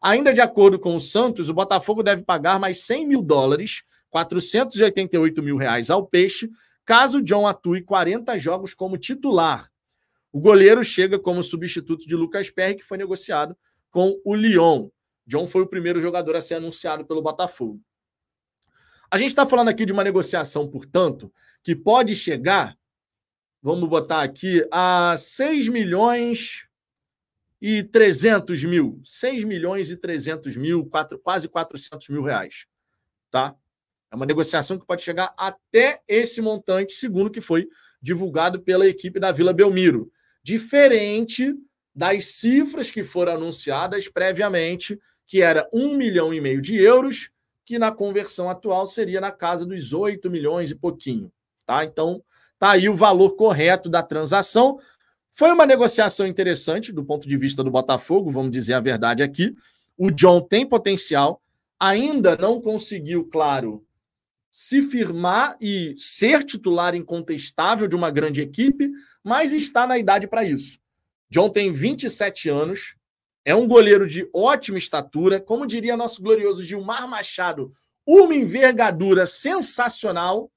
Ainda de acordo com o Santos, o Botafogo deve pagar mais 100 mil dólares, 488 mil reais ao Peixe, caso John atue 40 jogos como titular. O goleiro chega como substituto de Lucas Perry, que foi negociado com o Lyon. John foi o primeiro jogador a ser anunciado pelo Botafogo. A gente está falando aqui de uma negociação, portanto, que pode chegar, vamos botar aqui, a 6 milhões e 300 mil. 6 milhões e 300 mil, quatro, quase 400 mil reais. Tá? É uma negociação que pode chegar até esse montante, segundo o que foi divulgado pela equipe da Vila Belmiro. Diferente das cifras que foram anunciadas previamente, que era um milhão e meio de euros, que na conversão atual seria na casa dos 8 milhões e pouquinho. Tá? Então, tá aí o valor correto da transação. Foi uma negociação interessante do ponto de vista do Botafogo, vamos dizer a verdade aqui. O John tem potencial, ainda não conseguiu, claro, se firmar e ser titular incontestável de uma grande equipe, mas está na idade para isso. John tem 27 anos, é um goleiro de ótima estatura, como diria nosso glorioso Gilmar Machado, uma envergadura sensacional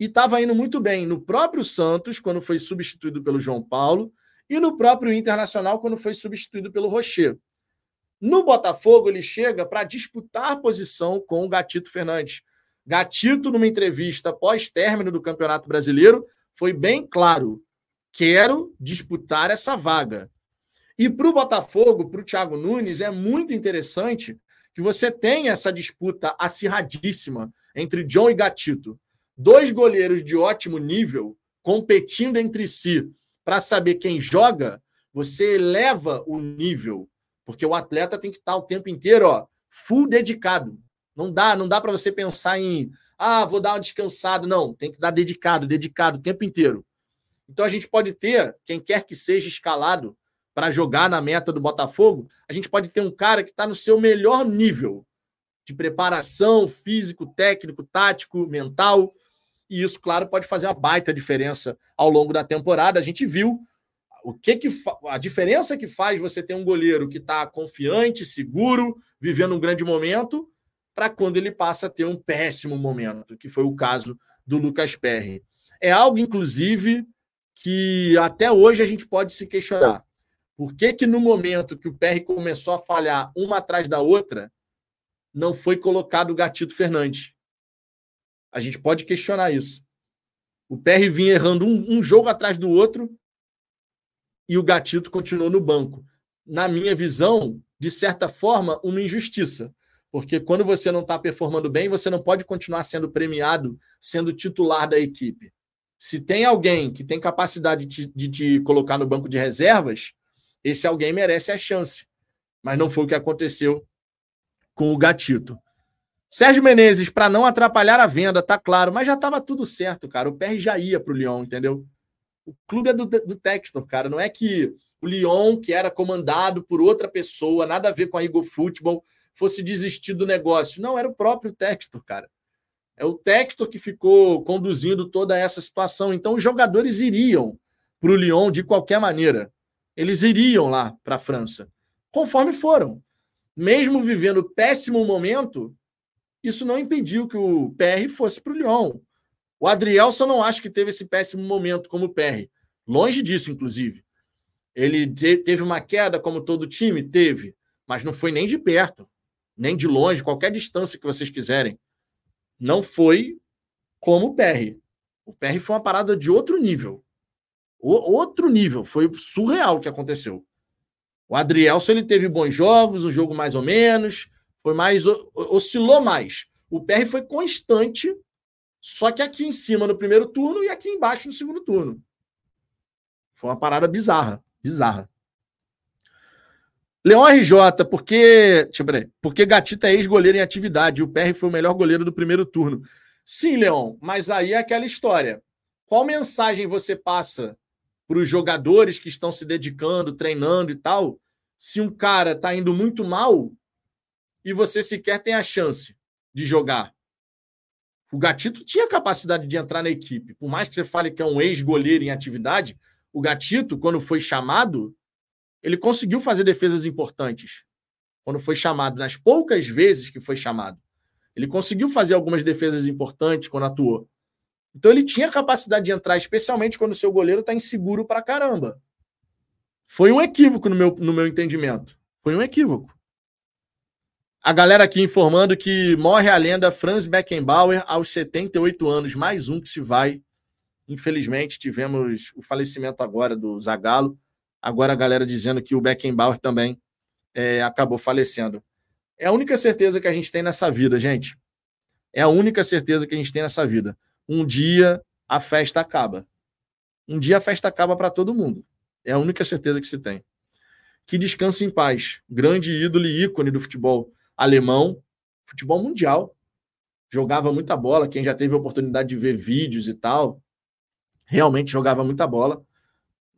e estava indo muito bem no próprio Santos, quando foi substituído pelo João Paulo, e no próprio Internacional, quando foi substituído pelo Rocher. No Botafogo, ele chega para disputar posição com o Gatito Fernandes. Gatito, numa entrevista pós-término do Campeonato Brasileiro, foi bem claro: quero disputar essa vaga. E para o Botafogo, para o Thiago Nunes, é muito interessante que você tenha essa disputa acirradíssima entre John e Gatito. Dois goleiros de ótimo nível competindo entre si para saber quem joga, você eleva o nível, porque o atleta tem que estar o tempo inteiro, ó, full dedicado. Não dá, não dá para você pensar em, ah, vou dar uma descansada. Não, tem que dar dedicado, dedicado o tempo inteiro. Então a gente pode ter, quem quer que seja escalado para jogar na meta do Botafogo, a gente pode ter um cara que está no seu melhor nível de preparação físico, técnico, tático, mental. E isso, claro, pode fazer uma baita diferença ao longo da temporada. A gente viu o que que a diferença que faz você ter um goleiro que está confiante, seguro, vivendo um grande momento, para quando ele passa a ter um péssimo momento, que foi o caso do Lucas Perry. É algo, inclusive, que até hoje a gente pode se questionar. Por que, que no momento que o PR começou a falhar uma atrás da outra, não foi colocado o Gatito Fernandes? A gente pode questionar isso. O PR vinha errando um, um jogo atrás do outro e o Gatito continuou no banco. Na minha visão, de certa forma, uma injustiça. Porque quando você não está performando bem, você não pode continuar sendo premiado, sendo titular da equipe. Se tem alguém que tem capacidade de, te colocar no banco de reservas, esse alguém merece a chance. Mas não foi o que aconteceu com o Gatito. Sérgio Menezes, para não atrapalhar a venda, tá claro, mas já estava tudo certo, cara. O PR já ia para o Lyon, entendeu? O clube é do, do Textor, cara. Não é que o Lyon, que era comandado por outra pessoa, nada a ver com a Eagle Football, fosse desistir do negócio. Não, era o próprio Textor, cara. É o Textor que ficou conduzindo toda essa situação. Então, os jogadores iriam para o Lyon de qualquer maneira. Eles iriam lá para a França, conforme foram. Mesmo vivendo péssimo momento, isso não impediu que o PR fosse para o Lyon. O Adrielson não acho que teve esse péssimo momento como PR. Longe disso, inclusive. Ele teve uma queda, como todo time? Teve. Mas não foi nem de perto, nem de longe, qualquer distância que vocês quiserem não foi como o PR. O PR foi uma parada de outro nível. O, outro nível. Foi surreal o que aconteceu. O Adrielson ele teve bons jogos, um jogo mais ou menos, foi mais oscilou mais. O PR foi constante, só que aqui em cima no primeiro turno e aqui embaixo no segundo turno. Foi uma parada bizarra, bizarra. Leão RJ, porque. Deixa porque Gatita é ex-goleiro em atividade e o PR foi o melhor goleiro do primeiro turno. Sim, Leão, mas aí é aquela história. Qual mensagem você passa para os jogadores que estão se dedicando, treinando e tal, se um cara está indo muito mal e você sequer tem a chance de jogar? O Gatito tinha capacidade de entrar na equipe. Por mais que você fale que é um ex-goleiro em atividade, o Gatito, quando foi chamado, ele conseguiu fazer defesas importantes. Quando foi chamado, nas poucas vezes que foi chamado. Ele conseguiu fazer algumas defesas importantes quando atuou. Então ele tinha capacidade de entrar, especialmente quando o seu goleiro está inseguro para caramba. Foi um equívoco no meu, no meu entendimento. Foi um equívoco. A galera aqui informando que morre a lenda Franz Beckenbauer aos 78 anos, mais um que se vai. Infelizmente, tivemos o falecimento agora do Zagallo. Agora a galera dizendo que o Beckenbauer também é, acabou falecendo. É a única certeza que a gente tem nessa vida, gente. É a única certeza que a gente tem nessa vida. Um dia a festa acaba. Um dia a festa acaba para todo mundo. É a única certeza que se tem. Que descanse em paz. Grande ídolo e ícone do futebol alemão, futebol mundial. Jogava muita bola. Quem já teve a oportunidade de ver vídeos e tal, realmente jogava muita bola.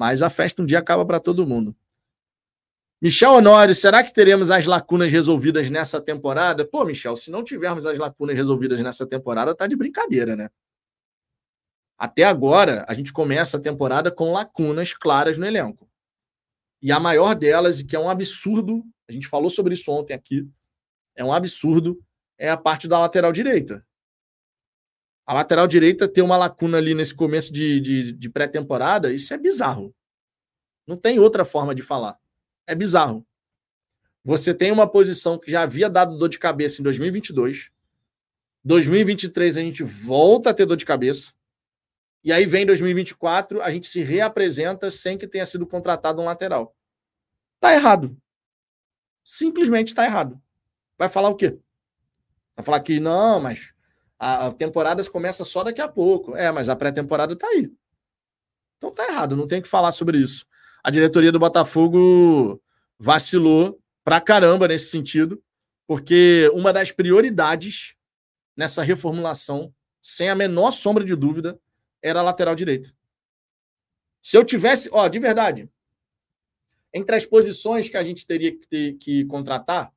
Mas a festa um dia acaba para todo mundo. Michel Honório, será que teremos as lacunas resolvidas nessa temporada? Pô, Michel, se não tivermos as lacunas resolvidas nessa temporada, tá de brincadeira, né? Até agora, a gente começa a temporada com lacunas claras no elenco. E a maior delas, e que é um absurdo, a gente falou sobre isso ontem aqui, é um absurdo, é a parte da lateral direita. A lateral direita ter uma lacuna ali nesse começo de, de, de pré-temporada, isso é bizarro. Não tem outra forma de falar. É bizarro. Você tem uma posição que já havia dado dor de cabeça em 2022. 2023 a gente volta a ter dor de cabeça. E aí vem 2024, a gente se reapresenta sem que tenha sido contratado um lateral. Tá errado. Simplesmente tá errado. Vai falar o quê? Vai falar que não, mas a, a temporada começa só daqui a pouco. É, mas a pré-temporada tá aí. Então tá errado, não tem que falar sobre isso. A diretoria do Botafogo vacilou pra caramba nesse sentido, porque uma das prioridades nessa reformulação, sem a menor sombra de dúvida, era a lateral direita. Se eu tivesse, ó, de verdade, entre as posições que a gente teria que, ter, que contratar,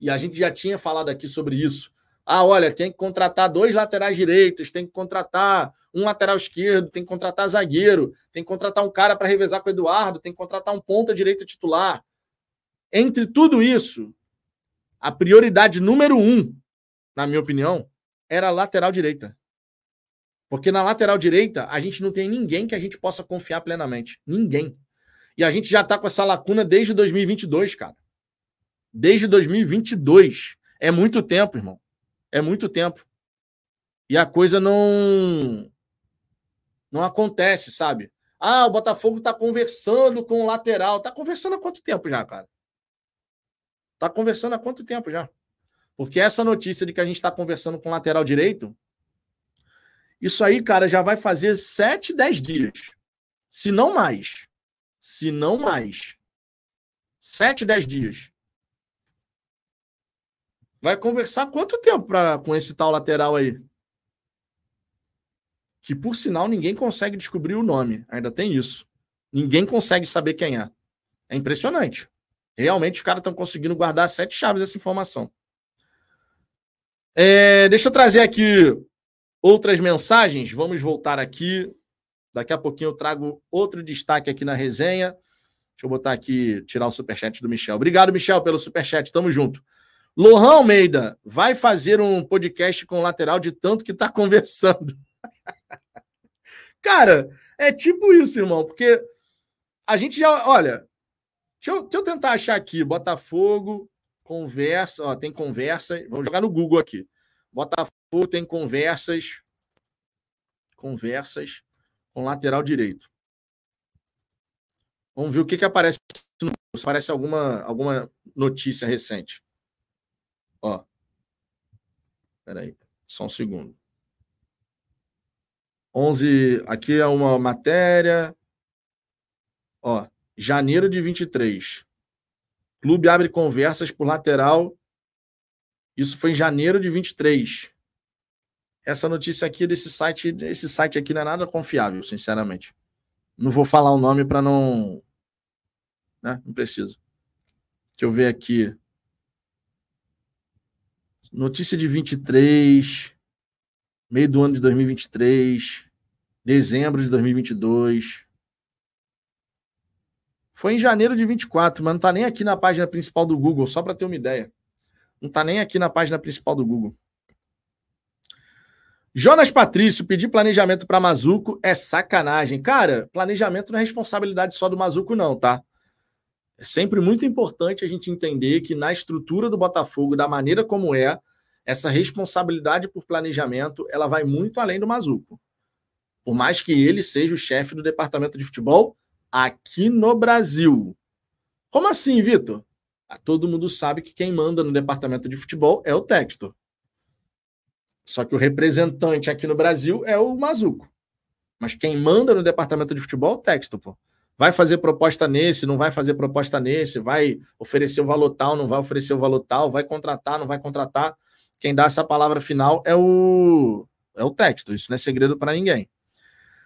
e a gente já tinha falado aqui sobre isso. Ah, olha, tem que contratar dois laterais direitos, tem que contratar um lateral esquerdo, tem que contratar zagueiro, tem que contratar um cara para revezar com o Eduardo, tem que contratar um ponta direita titular. Entre tudo isso, a prioridade número um, na minha opinião, era a lateral direita. Porque na lateral direita, a gente não tem ninguém que a gente possa confiar plenamente. Ninguém. E a gente já está com essa lacuna desde 2022, cara desde 2022. É muito tempo, irmão. É muito tempo. E a coisa não não acontece, sabe? Ah, o Botafogo está conversando com o lateral. Está conversando há quanto tempo já, cara? Está conversando há quanto tempo já? Porque essa notícia de que a gente está conversando com o lateral direito, isso aí, cara, já vai fazer 7, 10 dias. Se não mais. Se não mais. 7, 10 dias. Vai conversar quanto tempo pra, com esse tal lateral aí? Que, por sinal, ninguém consegue descobrir o nome. Ainda tem isso. Ninguém consegue saber quem é. É impressionante. Realmente, os caras estão conseguindo guardar sete chaves essa informação. É, deixa eu trazer aqui outras mensagens. Vamos voltar aqui. Daqui a pouquinho eu trago outro destaque aqui na resenha. Deixa eu botar aqui, tirar o superchat do Michel. Obrigado, Michel, pelo superchat. Tamo junto. Lohan Almeida vai fazer um podcast com o lateral de tanto que está conversando. Cara, é tipo isso, irmão, porque a gente já. Olha, deixa eu, deixa eu tentar achar aqui. Botafogo, conversa. Ó, tem conversa. Vamos jogar no Google aqui. Botafogo tem conversas. Conversas com lateral direito. Vamos ver o que, que aparece. Se aparece alguma, alguma notícia recente. Ó. Peraí, só um segundo. 11. Aqui é uma matéria. Ó, janeiro de 23. Clube abre conversas por lateral. Isso foi em janeiro de 23. Essa notícia aqui desse site, esse site aqui não é nada confiável, sinceramente. Não vou falar o nome para não, né? Não preciso. Deixa eu ver aqui. Notícia de 23. Meio do ano de 2023. Dezembro de 2022. Foi em janeiro de 24, mas não está nem aqui na página principal do Google, só para ter uma ideia. Não está nem aqui na página principal do Google. Jonas Patrício, pedir planejamento para Mazuco é sacanagem. Cara, planejamento não é responsabilidade só do Mazuco, não, tá? É sempre muito importante a gente entender que na estrutura do Botafogo, da maneira como é, essa responsabilidade por planejamento, ela vai muito além do Mazuco. Por mais que ele seja o chefe do departamento de futebol aqui no Brasil. Como assim, Vitor? Ah, todo mundo sabe que quem manda no departamento de futebol é o Textor. Só que o representante aqui no Brasil é o Mazuco. Mas quem manda no departamento de futebol é o texto, pô. Vai fazer proposta nesse, não vai fazer proposta nesse, vai oferecer o valor tal, não vai oferecer o valor tal, vai contratar, não vai contratar. Quem dá essa palavra final é o é o texto. Isso não é segredo para ninguém.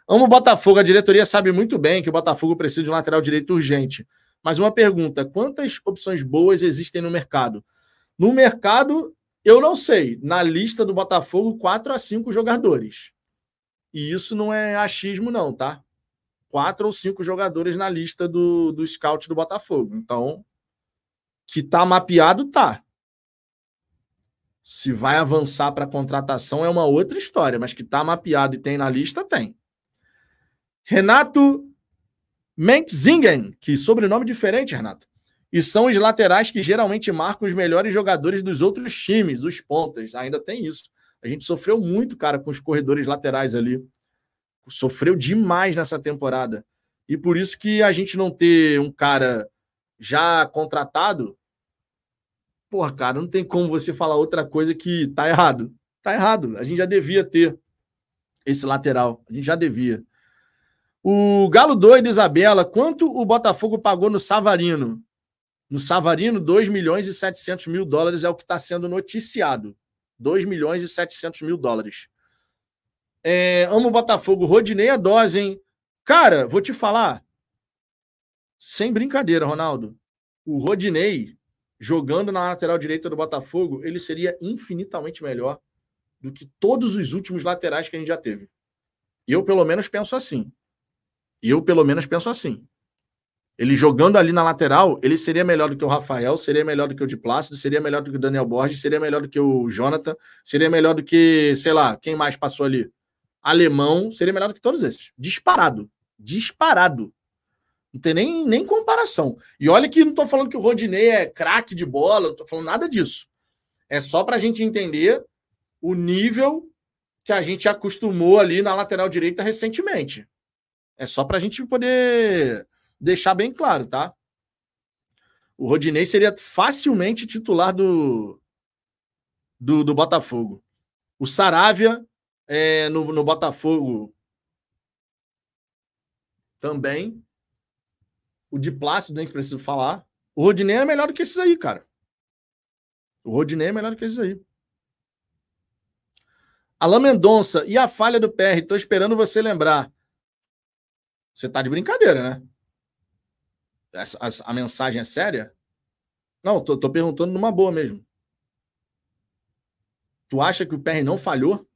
Amo o Botafogo. A diretoria sabe muito bem que o Botafogo precisa de um lateral direito urgente. Mas uma pergunta: quantas opções boas existem no mercado? No mercado, eu não sei. Na lista do Botafogo, quatro a cinco jogadores. E isso não é achismo, não, tá? Quatro ou cinco jogadores na lista do, do scout do Botafogo. Então, que tá mapeado, tá. Se vai avançar para contratação é uma outra história, mas que tá mapeado e tem na lista, tem. Renato Mentzingen, que sobrenome diferente, Renato e são os laterais que geralmente marcam os melhores jogadores dos outros times, os pontas. Ainda tem isso. A gente sofreu muito, cara, com os corredores laterais ali. Sofreu demais nessa temporada. E por isso que a gente não ter um cara já contratado, porra, cara, não tem como você falar outra coisa que tá errado. Tá errado. A gente já devia ter esse lateral. A gente já devia. O Galo doido, Isabela, quanto o Botafogo pagou no Savarino? No Savarino, 2 milhões e 700 mil dólares é o que está sendo noticiado. 2 milhões e 700 mil dólares. É, amo o Botafogo. Rodinei a dose, hein? Cara, vou te falar. Sem brincadeira, Ronaldo. O Rodinei, jogando na lateral direita do Botafogo, ele seria infinitamente melhor do que todos os últimos laterais que a gente já teve. Eu, pelo menos, penso assim. Eu, pelo menos, penso assim. Ele jogando ali na lateral, ele seria melhor do que o Rafael, seria melhor do que o de Plácido, seria melhor do que o Daniel Borges, seria melhor do que o Jonathan, seria melhor do que, sei lá, quem mais passou ali? Alemão, seria melhor do que todos esses. Disparado. Disparado. Não tem nem, nem comparação. E olha que não estou falando que o Rodinei é craque de bola, não estou falando nada disso. É só para a gente entender o nível que a gente acostumou ali na lateral direita recentemente. É só para a gente poder deixar bem claro, tá? O Rodinei seria facilmente titular do, do, do Botafogo. O Saravia é, no, no Botafogo também. O de Plácido, nem preciso falar. O Rodinei é melhor do que esses aí, cara. O Rodinei é melhor do que esses aí. Alain Mendonça, e a falha do PR? Tô esperando você lembrar. Você tá de brincadeira, né? Essa, a, a, mensagem é séria? Não, tô, tô perguntando numa boa mesmo. Tu acha que o PR não falhou?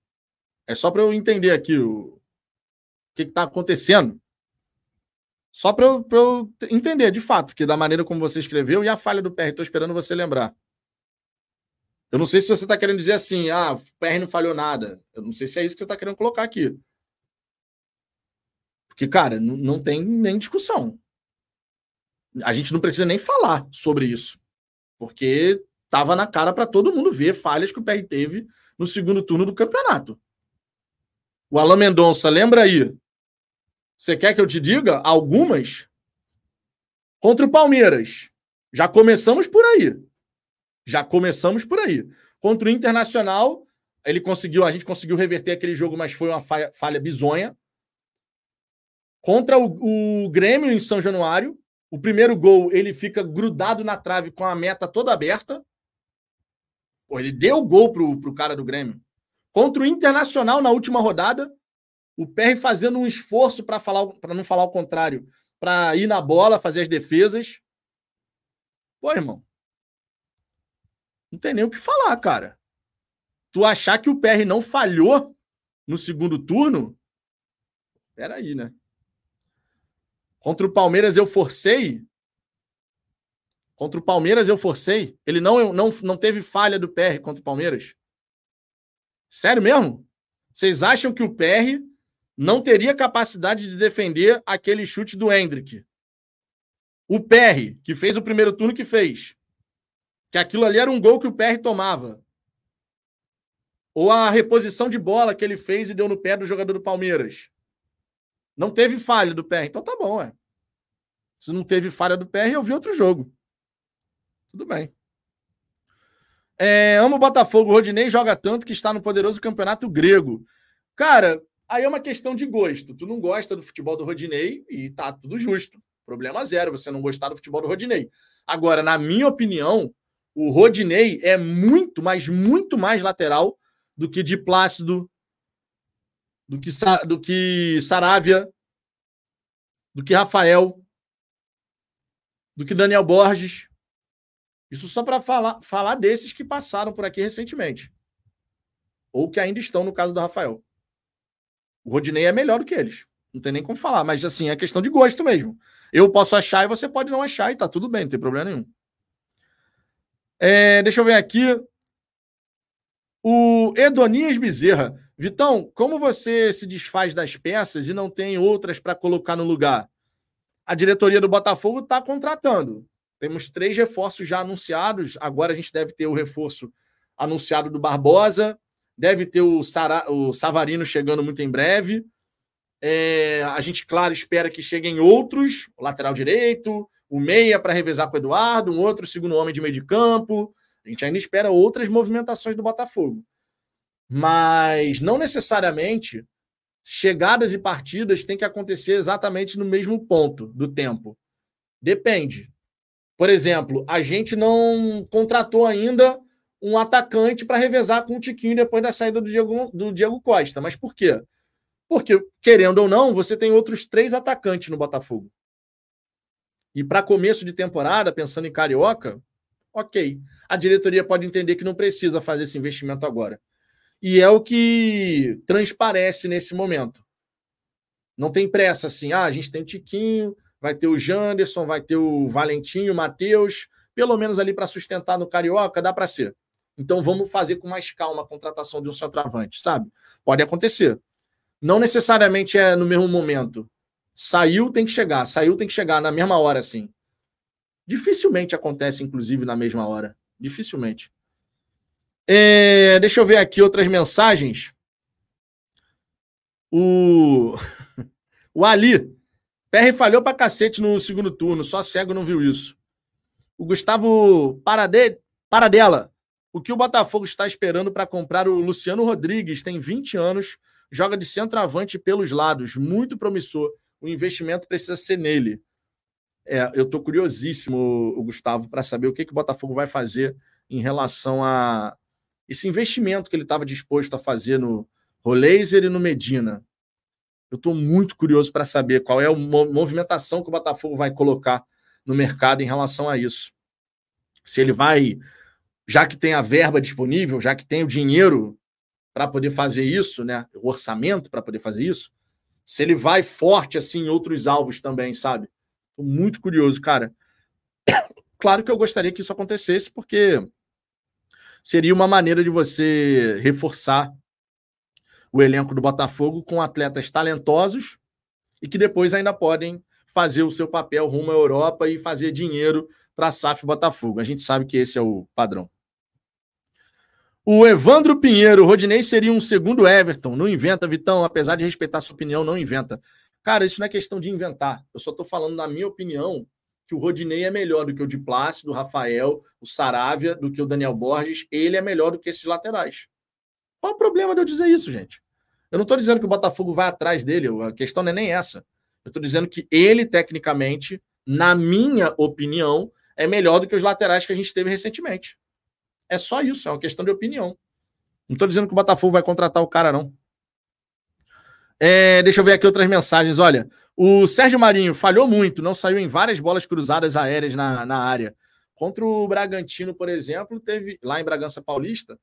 É só para eu entender aqui o, o que está acontecendo. Só para eu, eu, entender, de fato, que da maneira como você escreveu e a falha do PR, estou esperando você lembrar. Eu não sei se você está querendo dizer assim, ah, o PR não falhou nada. Eu não sei se é isso que você está querendo colocar aqui. Porque, cara, não, não tem nem discussão a gente não precisa nem falar sobre isso, porque estava na cara para todo mundo ver falhas que o PR teve no segundo turno do campeonato. O Alain Mendonça, lembra aí? Você quer que eu te diga? Algumas. Contra o Palmeiras. Já começamos por aí. Já começamos por aí. Contra o Internacional, ele conseguiu, a gente conseguiu reverter aquele jogo, mas foi uma falha, falha bizonha. Contra o, o Grêmio em São Januário, o primeiro gol, ele fica grudado na trave com a meta toda aberta. Pô, ele deu o gol pro, pro cara do Grêmio. Contra o Internacional na última rodada, o PR fazendo um esforço para falar para não falar o contrário, para ir na bola, fazer as defesas. Pô, irmão. Não tem nem o que falar, cara. Tu achar que o PR não falhou no segundo turno. Peraí, né? Contra o Palmeiras eu forcei. Contra o Palmeiras eu forcei. Ele não, não, não teve falha do PR contra o Palmeiras. Sério mesmo? Vocês acham que o PR não teria capacidade de defender aquele chute do Hendrick? O PR, que fez o primeiro turno que fez. Que aquilo ali era um gol que o PR tomava. Ou a reposição de bola que ele fez e deu no pé do jogador do Palmeiras. Não teve falha do PR. Então tá bom, é. Se não teve falha do PR, eu vi outro jogo. Tudo bem. É, amo o Botafogo. O Rodinei joga tanto que está no poderoso campeonato grego. Cara, aí é uma questão de gosto. Tu não gosta do futebol do Rodinei e tá tudo justo. Problema zero você não gostar do futebol do Rodinei. Agora, na minha opinião, o Rodinei é muito, mas muito mais lateral do que de Plácido, do que, do que Saravia, do que Rafael, do que Daniel Borges. Isso só para falar, falar desses que passaram por aqui recentemente. Ou que ainda estão no caso do Rafael. O Rodinei é melhor do que eles. Não tem nem como falar, mas assim, é questão de gosto mesmo. Eu posso achar e você pode não achar, e tá tudo bem, não tem problema nenhum. É, deixa eu ver aqui. O Edonias Bezerra. Vitão, como você se desfaz das peças e não tem outras para colocar no lugar? A diretoria do Botafogo está contratando. Temos três reforços já anunciados. Agora a gente deve ter o reforço anunciado do Barbosa. Deve ter o, Sara, o Savarino chegando muito em breve. É, a gente, claro, espera que cheguem outros, o lateral direito, o meia para revezar com o Eduardo, um outro segundo homem de meio de campo. A gente ainda espera outras movimentações do Botafogo. Mas não necessariamente chegadas e partidas têm que acontecer exatamente no mesmo ponto do tempo. Depende. Por exemplo, a gente não contratou ainda um atacante para revezar com o Tiquinho depois da saída do Diego, do Diego Costa. Mas por quê? Porque, querendo ou não, você tem outros três atacantes no Botafogo. E para começo de temporada, pensando em Carioca, ok. A diretoria pode entender que não precisa fazer esse investimento agora. E é o que transparece nesse momento. Não tem pressa assim, ah, a gente tem o Tiquinho, vai ter o Janderson, vai ter o Valentinho, o Matheus, pelo menos ali para sustentar no Carioca, dá para ser. Então vamos fazer com mais calma a contratação de um centroavante, sabe? Pode acontecer. Não necessariamente é no mesmo momento. Saiu, tem que chegar. Saiu, tem que chegar na mesma hora, assim. Dificilmente acontece, inclusive, na mesma hora. Dificilmente. É, deixa eu ver aqui outras mensagens. O, o Ali. PR falhou pra cacete no segundo turno. Só cego não viu isso. O Gustavo Parade... Paradela. O que o Botafogo está esperando para comprar o Luciano Rodrigues? Tem 20 anos joga de centroavante pelos lados, muito promissor. O investimento precisa ser nele. É, eu estou curiosíssimo, o Gustavo, para saber o que, que o Botafogo vai fazer em relação a esse investimento que ele estava disposto a fazer no Roleiser e no Medina. Eu estou muito curioso para saber qual é a movimentação que o Botafogo vai colocar no mercado em relação a isso. Se ele vai, já que tem a verba disponível, já que tem o dinheiro para poder fazer isso, né? O orçamento para poder fazer isso. Se ele vai forte assim em outros alvos também, sabe? Tô muito curioso, cara. Claro que eu gostaria que isso acontecesse, porque seria uma maneira de você reforçar o elenco do Botafogo com atletas talentosos e que depois ainda podem fazer o seu papel rumo à Europa e fazer dinheiro para a SAF Botafogo. A gente sabe que esse é o padrão. O Evandro Pinheiro, o Rodinei seria um segundo Everton. Não inventa, Vitão, apesar de respeitar sua opinião, não inventa. Cara, isso não é questão de inventar. Eu só estou falando, na minha opinião, que o Rodinei é melhor do que o de Plácido, o Rafael, o Saravia, do que o Daniel Borges. Ele é melhor do que esses laterais. Qual o problema de eu dizer isso, gente? Eu não estou dizendo que o Botafogo vai atrás dele, a questão não é nem essa. Eu estou dizendo que ele, tecnicamente, na minha opinião, é melhor do que os laterais que a gente teve recentemente. É só isso, é uma questão de opinião. Não estou dizendo que o Botafogo vai contratar o cara, não. É, deixa eu ver aqui outras mensagens. Olha, o Sérgio Marinho falhou muito, não saiu em várias bolas cruzadas aéreas na, na área. Contra o Bragantino, por exemplo, teve lá em Bragança Paulista,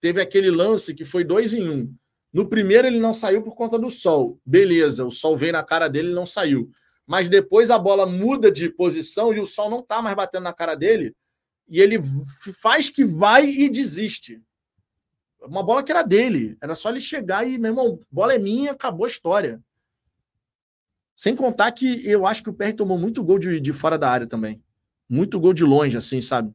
teve aquele lance que foi dois em um. No primeiro ele não saiu por conta do sol. Beleza, o sol veio na cara dele e não saiu. Mas depois a bola muda de posição e o sol não tá mais batendo na cara dele. E ele faz que vai e desiste. Uma bola que era dele. Era só ele chegar e, meu irmão, bola é minha, acabou a história. Sem contar que eu acho que o PR tomou muito gol de, de fora da área também. Muito gol de longe, assim, sabe?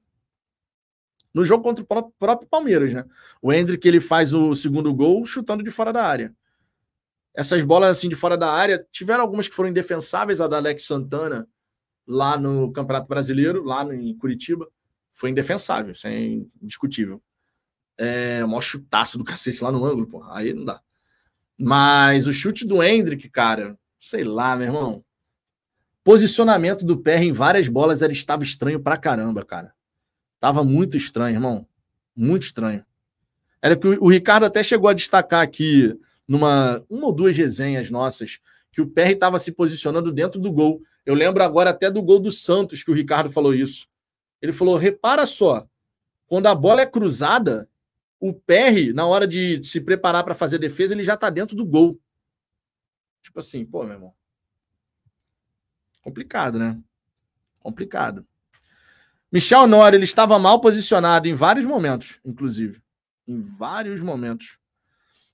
No jogo contra o próprio Palmeiras, né? O Hendrick ele faz o segundo gol chutando de fora da área. Essas bolas assim de fora da área, tiveram algumas que foram indefensáveis, a da Alex Santana lá no Campeonato Brasileiro, lá em Curitiba, foi indefensável, isso é indiscutível. É, o maior chutaço do cacete lá no ângulo, porra, aí não dá. Mas o chute do Hendrick, cara, sei lá, meu irmão. Posicionamento do pé em várias bolas era estava estranho pra caramba, cara. Tava muito estranho, irmão. Muito estranho. Era que o, Ricardo até chegou a destacar aqui, numa uma ou duas resenhas nossas, que o PR estava se posicionando dentro do gol. Eu lembro agora até do gol do Santos, que o Ricardo falou isso. Ele falou: repara só, quando a bola é cruzada, o PR, na hora de se preparar para fazer defesa, ele já está dentro do gol. Tipo assim, pô, meu irmão. Complicado, né? Complicado. Michel Nori, ele estava mal posicionado em vários momentos, inclusive. Em vários momentos.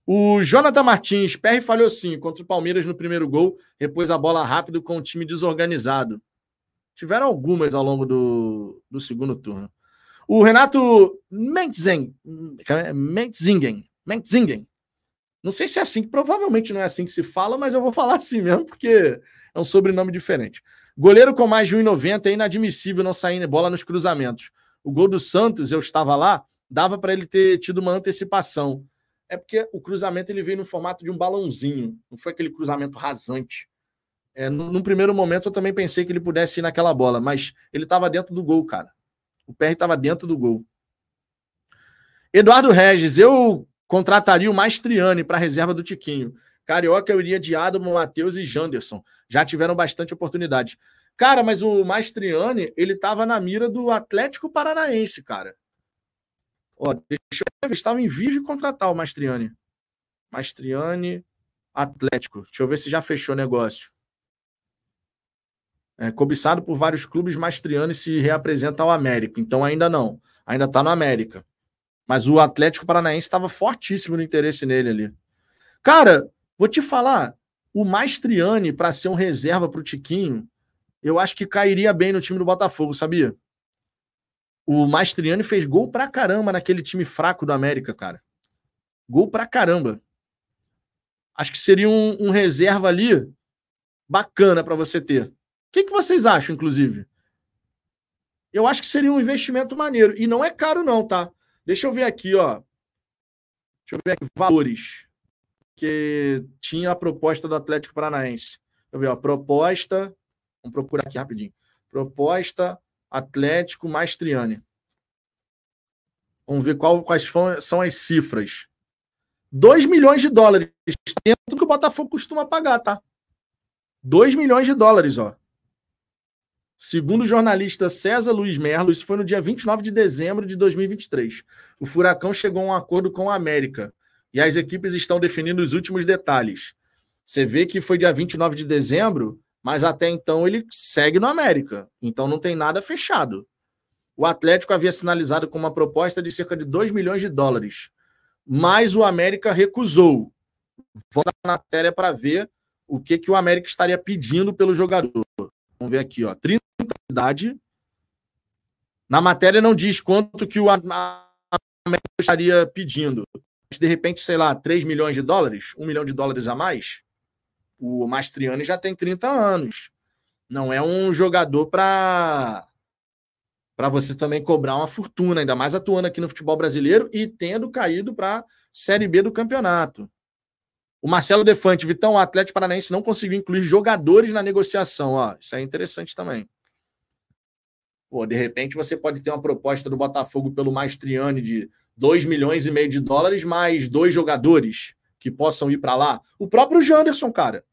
O Jonathan Martins, PR falhou sim contra o Palmeiras no primeiro gol, repôs a bola rápido com o time desorganizado. Tiveram algumas ao longo do, do segundo turno. O Renato Mentzingen, Mentzingen, Mentzingen, não sei se é assim, provavelmente não é assim que se fala, mas eu vou falar assim mesmo, porque é um sobrenome diferente. Goleiro com mais de 1,90 é inadmissível não sair bola nos cruzamentos. O gol do Santos, eu estava lá, dava para ele ter tido uma antecipação. É porque o cruzamento ele veio no formato de um balãozinho, não foi aquele cruzamento rasante. É, no, primeiro momento eu também pensei que ele pudesse ir naquela bola, mas ele estava dentro do gol, cara. O PR estava dentro do gol. Eduardo Regis, eu contrataria o Maestriani para a reserva do Tiquinho. Carioca eu iria de Adamo, Matheus e Janderson. Já tiveram bastante oportunidade. Cara, mas o Maestriani, ele estava na mira do Atlético Paranaense, cara. Ó, deixa eu ver, estava em vídeo de contratar o Maestriani. Maestriani, Atlético. Deixa eu ver se já fechou o negócio. É, cobiçado por vários clubes, Maestriani se reapresenta ao América. Então ainda não. Ainda está no América. Mas o Atlético Paranaense estava fortíssimo no interesse nele ali. Cara, Vou te falar, o Maestriani, para ser um reserva para o Tiquinho, eu acho que cairia bem no time do Botafogo, sabia? O Maestriani fez gol pra caramba naquele time fraco do América, cara. Gol pra caramba. Acho que seria um, um reserva ali bacana para você ter. O que, que vocês acham, inclusive? Eu acho que seria um investimento maneiro. E não é caro, não, tá? Deixa eu ver aqui, ó. Deixa eu ver aqui. Valores que tinha a proposta do Atlético Paranaense. Deixa eu ver, ó, proposta. Vamos procurar aqui rapidinho. Proposta Atlético Maestriani. Vamos ver qual, quais são as cifras. 2 milhões de dólares dentro do que o Botafogo costuma pagar, tá? 2 milhões de dólares, ó. Segundo o jornalista César Luiz Merlo, isso foi no dia 29 de dezembro de 2023. O Furacão chegou a um acordo com a América e as equipes estão definindo os últimos detalhes. Você vê que foi dia 29 de dezembro, mas até então ele segue no América. Então não tem nada fechado. O Atlético havia sinalizado com uma proposta de cerca de 2 milhões de dólares, mas o América recusou. Vamos na matéria para ver o que, que o América estaria pedindo pelo jogador. Vamos ver aqui, ó. 30 de idade. Na matéria não diz quanto que o América estaria pedindo de repente, sei lá, 3 milhões de dólares, 1 milhão de dólares a mais, o Mastriani já tem 30 anos. Não é um jogador para para você também cobrar uma fortuna, ainda mais atuando aqui no futebol brasileiro e tendo caído para a Série B do campeonato. O Marcelo Defante, Vitão, o Atlético Paranaense não conseguiu incluir jogadores na negociação. Ó, isso é interessante também. Pô, de repente você pode ter uma proposta do Botafogo pelo Maestriani de 2 milhões e meio de dólares, mais dois jogadores que possam ir para lá. O próprio Janderson, cara.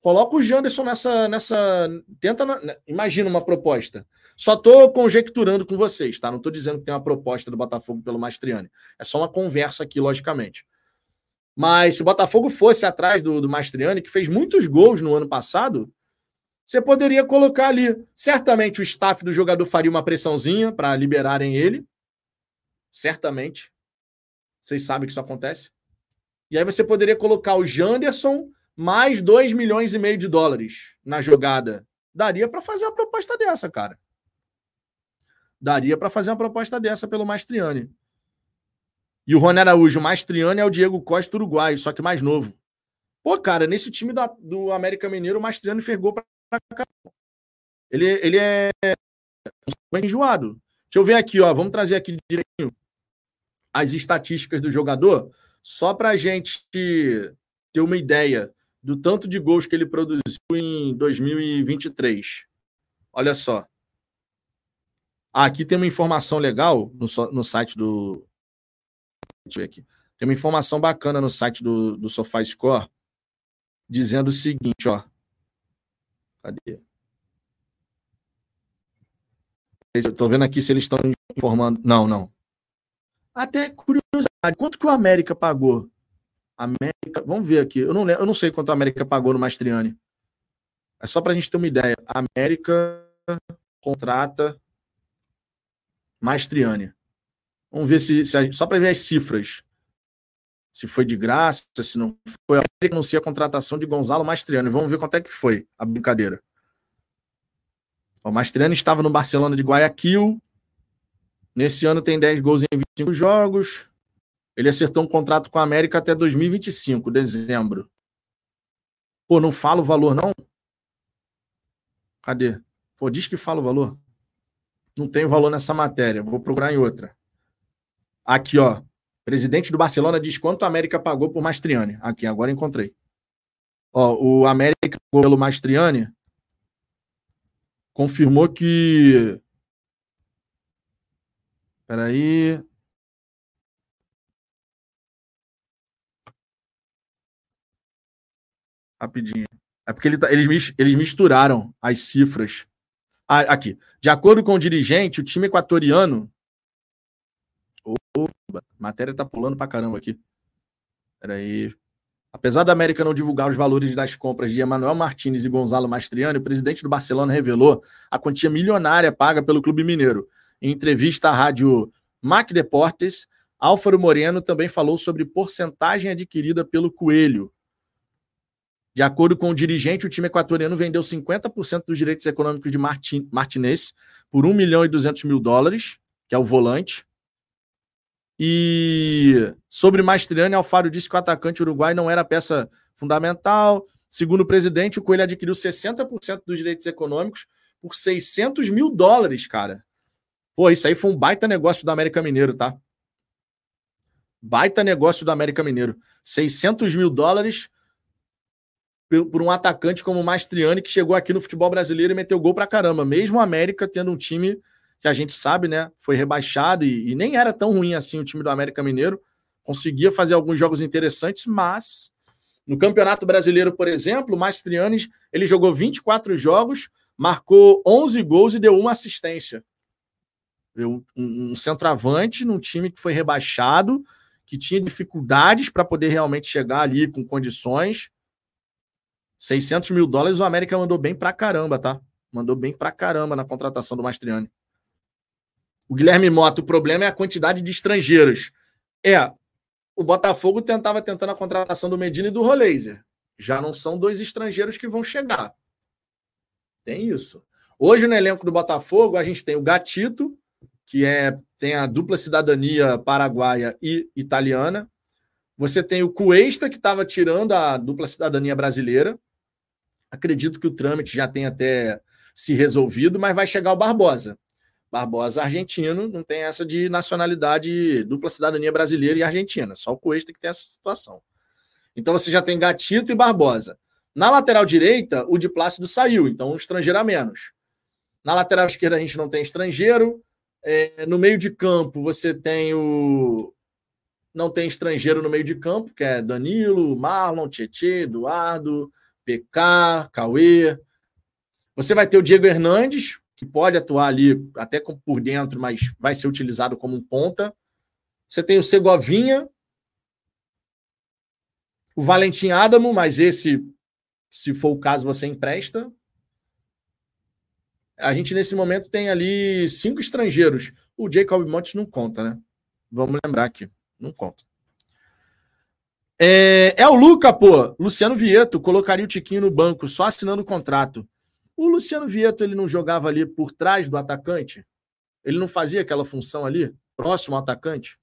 Coloca o Janderson nessa. nessa tenta. Né, imagina uma proposta. Só estou conjecturando com vocês, tá? Não estou dizendo que tem uma proposta do Botafogo pelo Maestriani. É só uma conversa aqui, logicamente. Mas se o Botafogo fosse atrás do, do Mastriani, que fez muitos gols no ano passado, você poderia colocar ali. Certamente o staff do jogador faria uma pressãozinha para liberarem ele. Certamente. Vocês sabem que isso acontece. E aí você poderia colocar o Janderson mais 2 milhões e meio de dólares na jogada. Daria para fazer uma proposta dessa, cara. Daria para fazer uma proposta dessa pelo Mastriani. E o Rony Araújo, o Mastriani é o Diego Costa uruguaio, só que mais novo. Pô, cara, nesse time do, do América Mineiro, o Mastriani fez gol pra cá. Ele, ele é enjoado. Deixa eu ver aqui, ó. Vamos trazer aqui direitinho as estatísticas do jogador, só para a gente ter uma ideia do tanto de gols que ele produziu em 2023. Olha só. Ah, aqui tem uma informação legal no, no site do. Deixa eu ver aqui. Tem uma informação bacana no site do, do SofaScore dizendo o seguinte, ó. Cadê? Eu vendo aqui se eles estão informando. Não, não. Até curiosidade, quanto que o América pagou? América, vamos ver aqui. Eu não, eu não sei quanto a América pagou no Mastriani. É só para a gente ter uma ideia. A América contrata Mastriani. Vamos ver se, se só para ver as cifras. Se foi de graça, se não foi. A América anuncia a contratação de Gonzalo Mastriani. Vamos ver quanto é que foi a brincadeira. O Mastriani estava no Barcelona de Guayaquil. Nesse ano tem 10 gols em 25 jogos. Ele acertou um contrato com a América até 2025, dezembro. Pô, não fala o valor, não? Cadê? Pô, diz que fala o valor. Não tem valor nessa matéria. Vou procurar em outra. Aqui, ó. Presidente do Barcelona diz quanto a América pagou por Mastriani. Aqui, agora encontrei. Ó, o América pelo Mastriani confirmou que. Peraí. Rapidinho. É porque ele tá, eles, eles misturaram as cifras. Ah, aqui. De acordo com o dirigente, o time equatoriano. Opa, matéria tá pulando pra caramba aqui. Peraí. Apesar da América não divulgar os valores das compras de Emanuel Martinez e Gonzalo Mastriani, o presidente do Barcelona revelou a quantia milionária paga pelo clube mineiro. Em entrevista à rádio Mac Deportes, Álvaro Moreno também falou sobre porcentagem adquirida pelo Coelho. De acordo com o dirigente, o time equatoriano vendeu 50% dos direitos econômicos de Martin, Martinez por 1 milhão e 200 mil dólares, que é o volante. E sobre Mastriani, Alfaro disse que o atacante uruguai não era peça fundamental. Segundo o presidente, o Coelho adquiriu 60% dos direitos econômicos por 600 mil dólares, cara. Pô, isso aí foi um baita negócio do América Mineiro, tá? Baita negócio do América Mineiro. 600 mil dólares por um atacante como o Mastriani, que chegou aqui no futebol brasileiro e meteu gol pra caramba. Mesmo o América tendo um time que a gente sabe, né? Foi rebaixado e, e nem era tão ruim assim o time do América Mineiro. Conseguia fazer alguns jogos interessantes, mas no Campeonato Brasileiro, por exemplo, o Mastriani ele jogou 24 jogos, marcou 11 gols e deu uma assistência. Um centroavante num time que foi rebaixado, que tinha dificuldades para poder realmente chegar ali com condições 600 mil dólares, o América mandou bem pra caramba, tá? Mandou bem pra caramba na contratação do Mastriani. O Guilherme Mota, o problema é a quantidade de estrangeiros. É, o Botafogo tentava tentando a contratação do Medina e do Roleiser. Já não são dois estrangeiros que vão chegar. Tem isso. Hoje no elenco do Botafogo a gente tem o Gatito, que é tem a dupla cidadania paraguaia e italiana. Você tem o Cuesta, que estava tirando a dupla cidadania brasileira. Acredito que o trâmite já tem até se resolvido, mas vai chegar o Barbosa. Barbosa argentino, não tem essa de nacionalidade, dupla cidadania brasileira e argentina. Só o Cuesta que tem essa situação. Então você já tem Gatito e Barbosa. Na lateral direita, o de Plácido saiu, então um estrangeiro a menos. Na lateral esquerda, a gente não tem estrangeiro. É, no meio de campo, você tem o. Não tem estrangeiro no meio de campo, que é Danilo, Marlon, Tietê, Eduardo, PK, Cauê. Você vai ter o Diego Hernandes, que pode atuar ali até por dentro, mas vai ser utilizado como um ponta. Você tem o Segovinha. O Valentim Adamo, mas esse, se for o caso, você empresta. A gente, nesse momento, tem ali cinco estrangeiros. O Jacob Montes não conta, né? Vamos lembrar aqui. Não conta. É, é o Luca, pô. Luciano Vieto colocaria o Tiquinho no banco, só assinando o contrato. O Luciano Vieto, ele não jogava ali por trás do atacante? Ele não fazia aquela função ali, próximo ao atacante?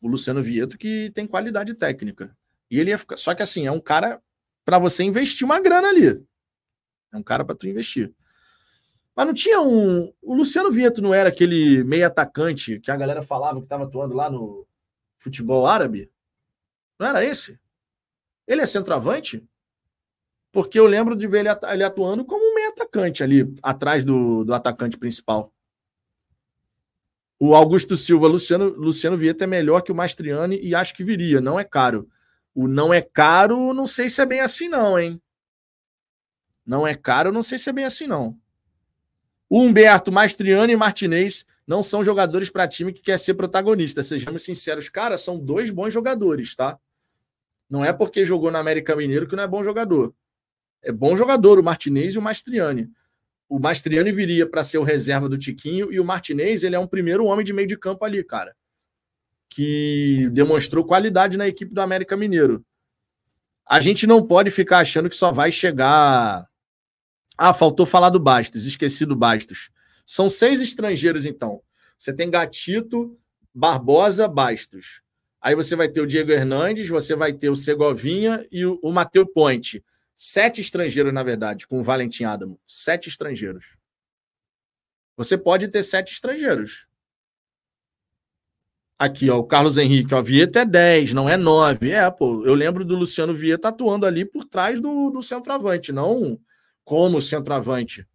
O Luciano Vieto que tem qualidade técnica. E ele ia ficar. Só que assim, é um cara para você investir uma grana ali. É um cara para tu investir. Mas não tinha um. O Luciano Vieto não era aquele meio atacante que a galera falava que estava atuando lá no futebol árabe? Não era esse? Ele é centroavante? Porque eu lembro de ver ele atuando como um meio atacante ali, atrás do, do atacante principal. O Augusto Silva, Luciano, Luciano Vieto é melhor que o Mastriani e acho que viria. Não é caro. O não é caro, não sei se é bem assim, não, hein? Não é caro, não sei se é bem assim, não. O Humberto, Mastriani e Martinez não são jogadores para time que quer ser protagonista. Sejamos sinceros, cara, são dois bons jogadores, tá? Não é porque jogou na América Mineiro que não é bom jogador. É bom jogador o Martinez e o Mastriani. O Mastriani viria para ser o reserva do Tiquinho e o Martinez, ele é um primeiro homem de meio de campo ali, cara. Que demonstrou qualidade na equipe do América Mineiro. A gente não pode ficar achando que só vai chegar. Ah, faltou falar do Bastos, esqueci do Bastos. São seis estrangeiros, então. Você tem Gatito, Barbosa, Bastos. Aí você vai ter o Diego Hernandes, você vai ter o Segovinha e o, o Mateu Ponte. Sete estrangeiros, na verdade, com o Valentim Adamo. Sete estrangeiros. Você pode ter sete estrangeiros. Aqui, ó, o Carlos Henrique, ó, Vieta é 10, não é 9. É, pô, eu lembro do Luciano Vieta atuando ali por trás do, do centroavante, não como centroavante.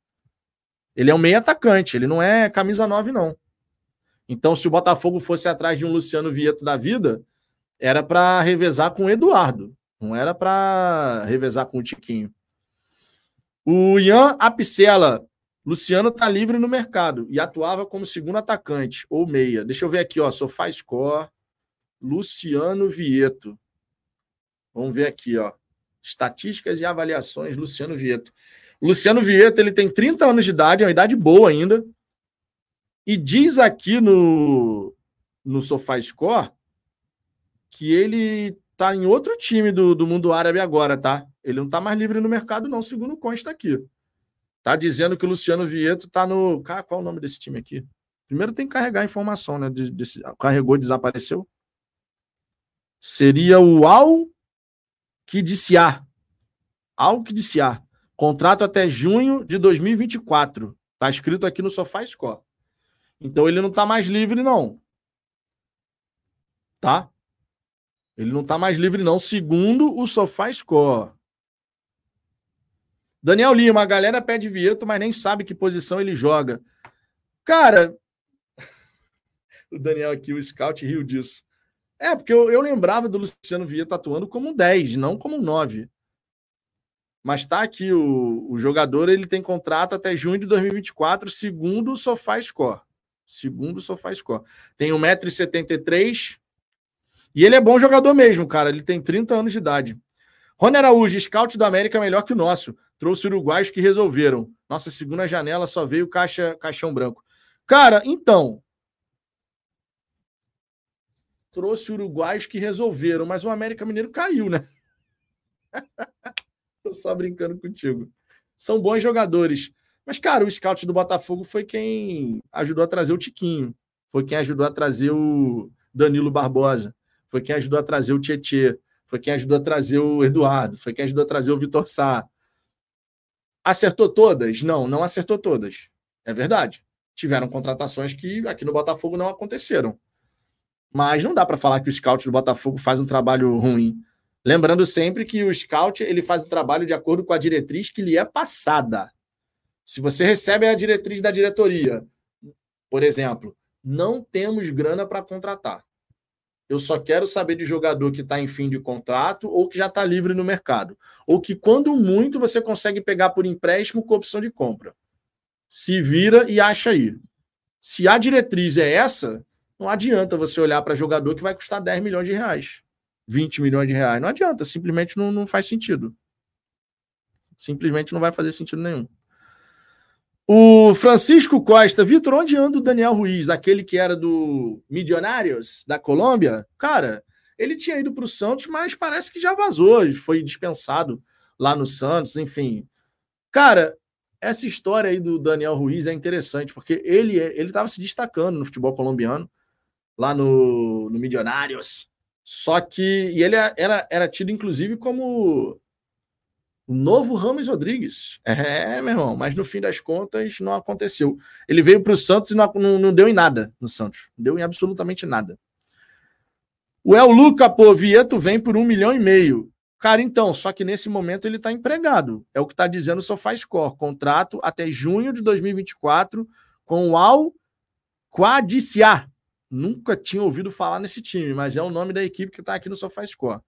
Ele é um meio atacante, ele não é camisa 9, não. Então, se o Botafogo fosse atrás de um Luciano Vieto da vida, era para revezar com o Eduardo. Não era para revezar com o Tiquinho. O Ian Apicela. Luciano está livre no mercado e atuava como segundo atacante ou meia. Deixa eu ver aqui, ó. SofaScore. Luciano Vieto. Vamos ver aqui, ó. Estatísticas e avaliações, Luciano Vieto. Luciano Vieto, ele tem 30 anos de idade, é uma idade boa ainda. E diz aqui no, no SofaScore que ele tá em outro time do, do mundo árabe agora, tá? Ele não tá mais livre no mercado, não, segundo consta aqui. Tá dizendo que o Luciano Vieto tá no. Cara, qual é o nome desse time aqui? Primeiro tem que carregar a informação, né? De, carregou, desapareceu. Seria o Al Kidiciar. Al Kidiciar. Contrato até junho de 2024. Tá escrito aqui no SofaScore. Então ele não tá mais livre, não. Tá? Ele não está mais livre, não, segundo o SofaScore. Daniel Lima, a galera pede Vieto, mas nem sabe que posição ele joga. Cara, o Daniel aqui, o scout, riu disso. É, porque eu, eu lembrava do Luciano Vieto atuando como um 10, não como um 9. Mas tá aqui, o, o jogador ele tem contrato até junho de 2024, segundo o SofaScore. Segundo o SofaScore. Tem 1,73m, e ele é bom jogador mesmo, cara. Ele tem 30 anos de idade. Rony Araújo, scout do América melhor que o nosso. Trouxe uruguaios que resolveram. Nossa segunda janela só veio caixa, caixão branco. Cara, então. Trouxe uruguaios que resolveram, mas o América Mineiro caiu, né? Tô só brincando contigo. São bons jogadores. Mas, cara, o scout do Botafogo foi quem ajudou a trazer o Tiquinho. Foi quem ajudou a trazer o Danilo Barbosa foi quem ajudou a trazer o Tietê, foi quem ajudou a trazer o Eduardo, foi quem ajudou a trazer o Vitor Sá. Acertou todas? Não, não acertou todas. É verdade. Tiveram contratações que aqui no Botafogo não aconteceram. Mas não dá para falar que o scout do Botafogo faz um trabalho ruim. Lembrando sempre que o scout ele faz o trabalho de acordo com a diretriz que lhe é passada. Se você recebe a diretriz da diretoria, por exemplo, não temos grana para contratar. Eu só quero saber de jogador que está em fim de contrato ou que já está livre no mercado. Ou que, quando muito, você consegue pegar por empréstimo com opção de compra. Se vira e acha aí. Se a diretriz é essa, não adianta você olhar para jogador que vai custar 10 milhões de reais. 20 milhões de reais. Não adianta, simplesmente não, não faz sentido. Simplesmente não vai fazer sentido nenhum. O Francisco Costa, Vitor, onde anda o Daniel Ruiz, aquele que era do Milionários da Colômbia? Cara, ele tinha ido para o Santos, mas parece que já vazou, foi dispensado lá no Santos, enfim. Cara, essa história aí do Daniel Ruiz é interessante, porque ele ele estava se destacando no futebol colombiano, lá no, no Milionários. Só que e ele era, era tido, inclusive, como o novo Ramos Rodrigues. É, meu irmão, mas no fim das contas não aconteceu. Ele veio para o Santos e não, não, não, deu em nada no Santos. Não deu em absolutamente nada. O El Luca, pô, Vieto vem por um milhão e meio. Cara, então, só que nesse momento ele está empregado. É o que está dizendo o SofaScore. Contrato até junho de 2024 com o Al Quadiciá. Nunca tinha ouvido falar nesse time, mas é o nome da equipe que está aqui no SofaScore.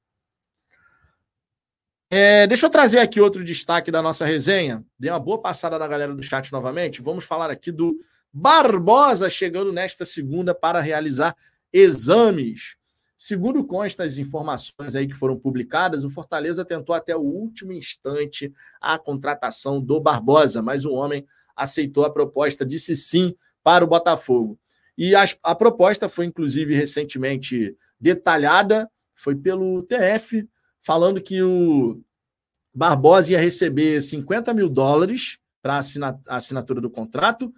É, deixa eu trazer aqui outro destaque da nossa resenha. Dei uma boa passada na galera do chat novamente. Vamos falar aqui do Barbosa chegando nesta segunda para realizar exames. Segundo consta as informações aí que foram publicadas, o Fortaleza tentou até o último instante a contratação do Barbosa, mas o homem aceitou a proposta, disse sim para o Botafogo. E a, a proposta foi, inclusive, recentemente detalhada, foi pelo TF, falando que o Barbosa ia receber 50 mil dólares para a assinatura do contrato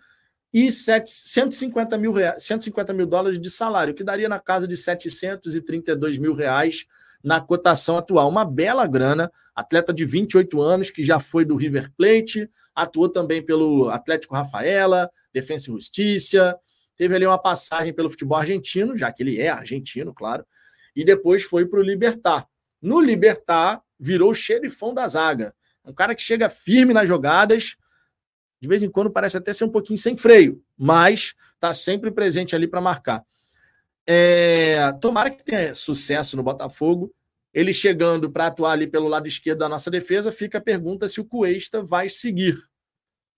e 150 mil, reais, 150 mil dólares de salário, que daria na casa de 732 mil reais na cotação atual. Uma bela grana, atleta de 28 anos, que já foi do River Plate, atuou também pelo Atlético Rafaela, Defensa e Justiça, teve ali uma passagem pelo futebol argentino, já que ele é argentino, claro, e depois foi para o Libertar. No Libertar, virou o xerifão da zaga. Um cara que chega firme nas jogadas, de vez em quando parece até ser um pouquinho sem freio, mas está sempre presente ali para marcar. É, tomara que tenha sucesso no Botafogo. Ele chegando para atuar ali pelo lado esquerdo da nossa defesa, fica a pergunta se o Cuesta vai seguir.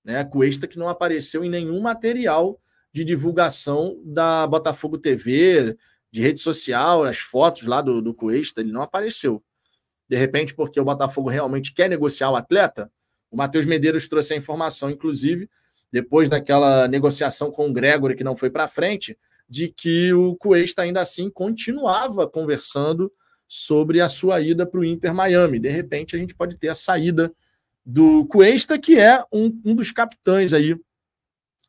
Né? Cuesta que não apareceu em nenhum material de divulgação da Botafogo TV, de rede social, as fotos lá do, do Cuesta, ele não apareceu. De repente, porque o Botafogo realmente quer negociar o atleta, o Matheus Medeiros trouxe a informação, inclusive, depois daquela negociação com o Gregory que não foi para frente, de que o Cuesta ainda assim continuava conversando sobre a sua ida para o Inter Miami. De repente, a gente pode ter a saída do Cuesta, que é um, um dos capitães aí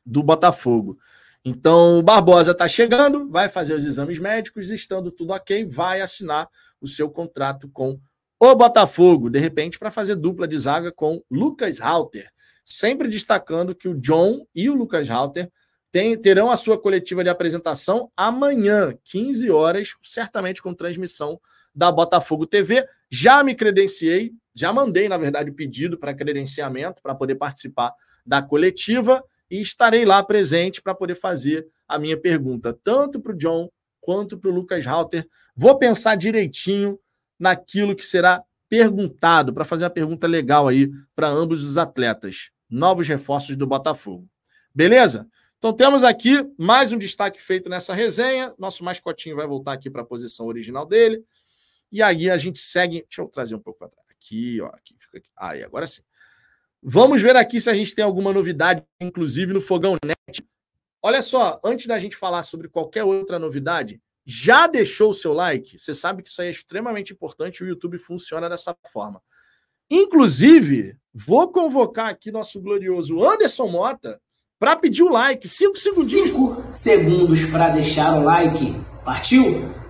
do Botafogo. Então, o Barbosa está chegando, vai fazer os exames médicos, estando tudo ok, vai assinar o seu contrato com o Botafogo, de repente, para fazer dupla de zaga com Lucas Halter. Sempre destacando que o John e o Lucas Halter tem, terão a sua coletiva de apresentação amanhã, 15 horas, certamente com transmissão da Botafogo TV. Já me credenciei, já mandei, na verdade, o pedido para credenciamento para poder participar da coletiva e estarei lá presente para poder fazer a minha pergunta, tanto para o John quanto para o Lucas Halter. Vou pensar direitinho naquilo que será perguntado, para fazer uma pergunta legal aí para ambos os atletas. Novos reforços do Botafogo. Beleza? Então temos aqui mais um destaque feito nessa resenha. Nosso mascotinho vai voltar aqui para a posição original dele. E aí a gente segue. Deixa eu trazer um pouco para trás. Aqui, ó. Aqui, fica aqui. Aí, agora sim. Vamos ver aqui se a gente tem alguma novidade, inclusive no Fogão Net. Olha só, antes da gente falar sobre qualquer outra novidade, já deixou o seu like? Você sabe que isso aí é extremamente importante, o YouTube funciona dessa forma. Inclusive, vou convocar aqui nosso glorioso Anderson Mota para pedir o like. Cinco segundinhos.
Cinco segundos para deixar o like. Partiu?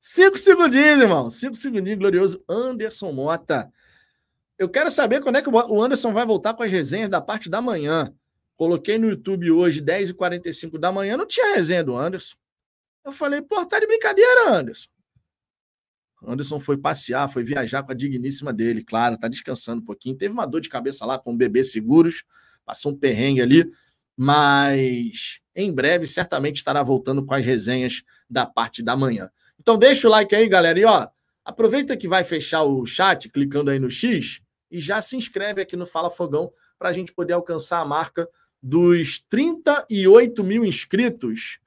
Cinco segundinhos, irmão. Cinco segundinhos, glorioso Anderson Mota. Eu quero saber quando é que o Anderson vai voltar com as resenhas da parte da manhã. Coloquei no YouTube hoje, 10h45 da manhã, não tinha resenha do Anderson. Eu falei, pô, tá de brincadeira, Anderson. Anderson foi passear, foi viajar com a digníssima dele, claro, tá descansando um pouquinho. Teve uma dor de cabeça lá com o bebê seguros, passou um perrengue ali, mas em breve certamente estará voltando com as resenhas da parte da manhã. Então deixa o like aí, galera, e ó, aproveita que vai fechar o chat clicando aí no X e já se inscreve aqui no Fala Fogão para a gente poder alcançar a marca dos 38 mil inscritos.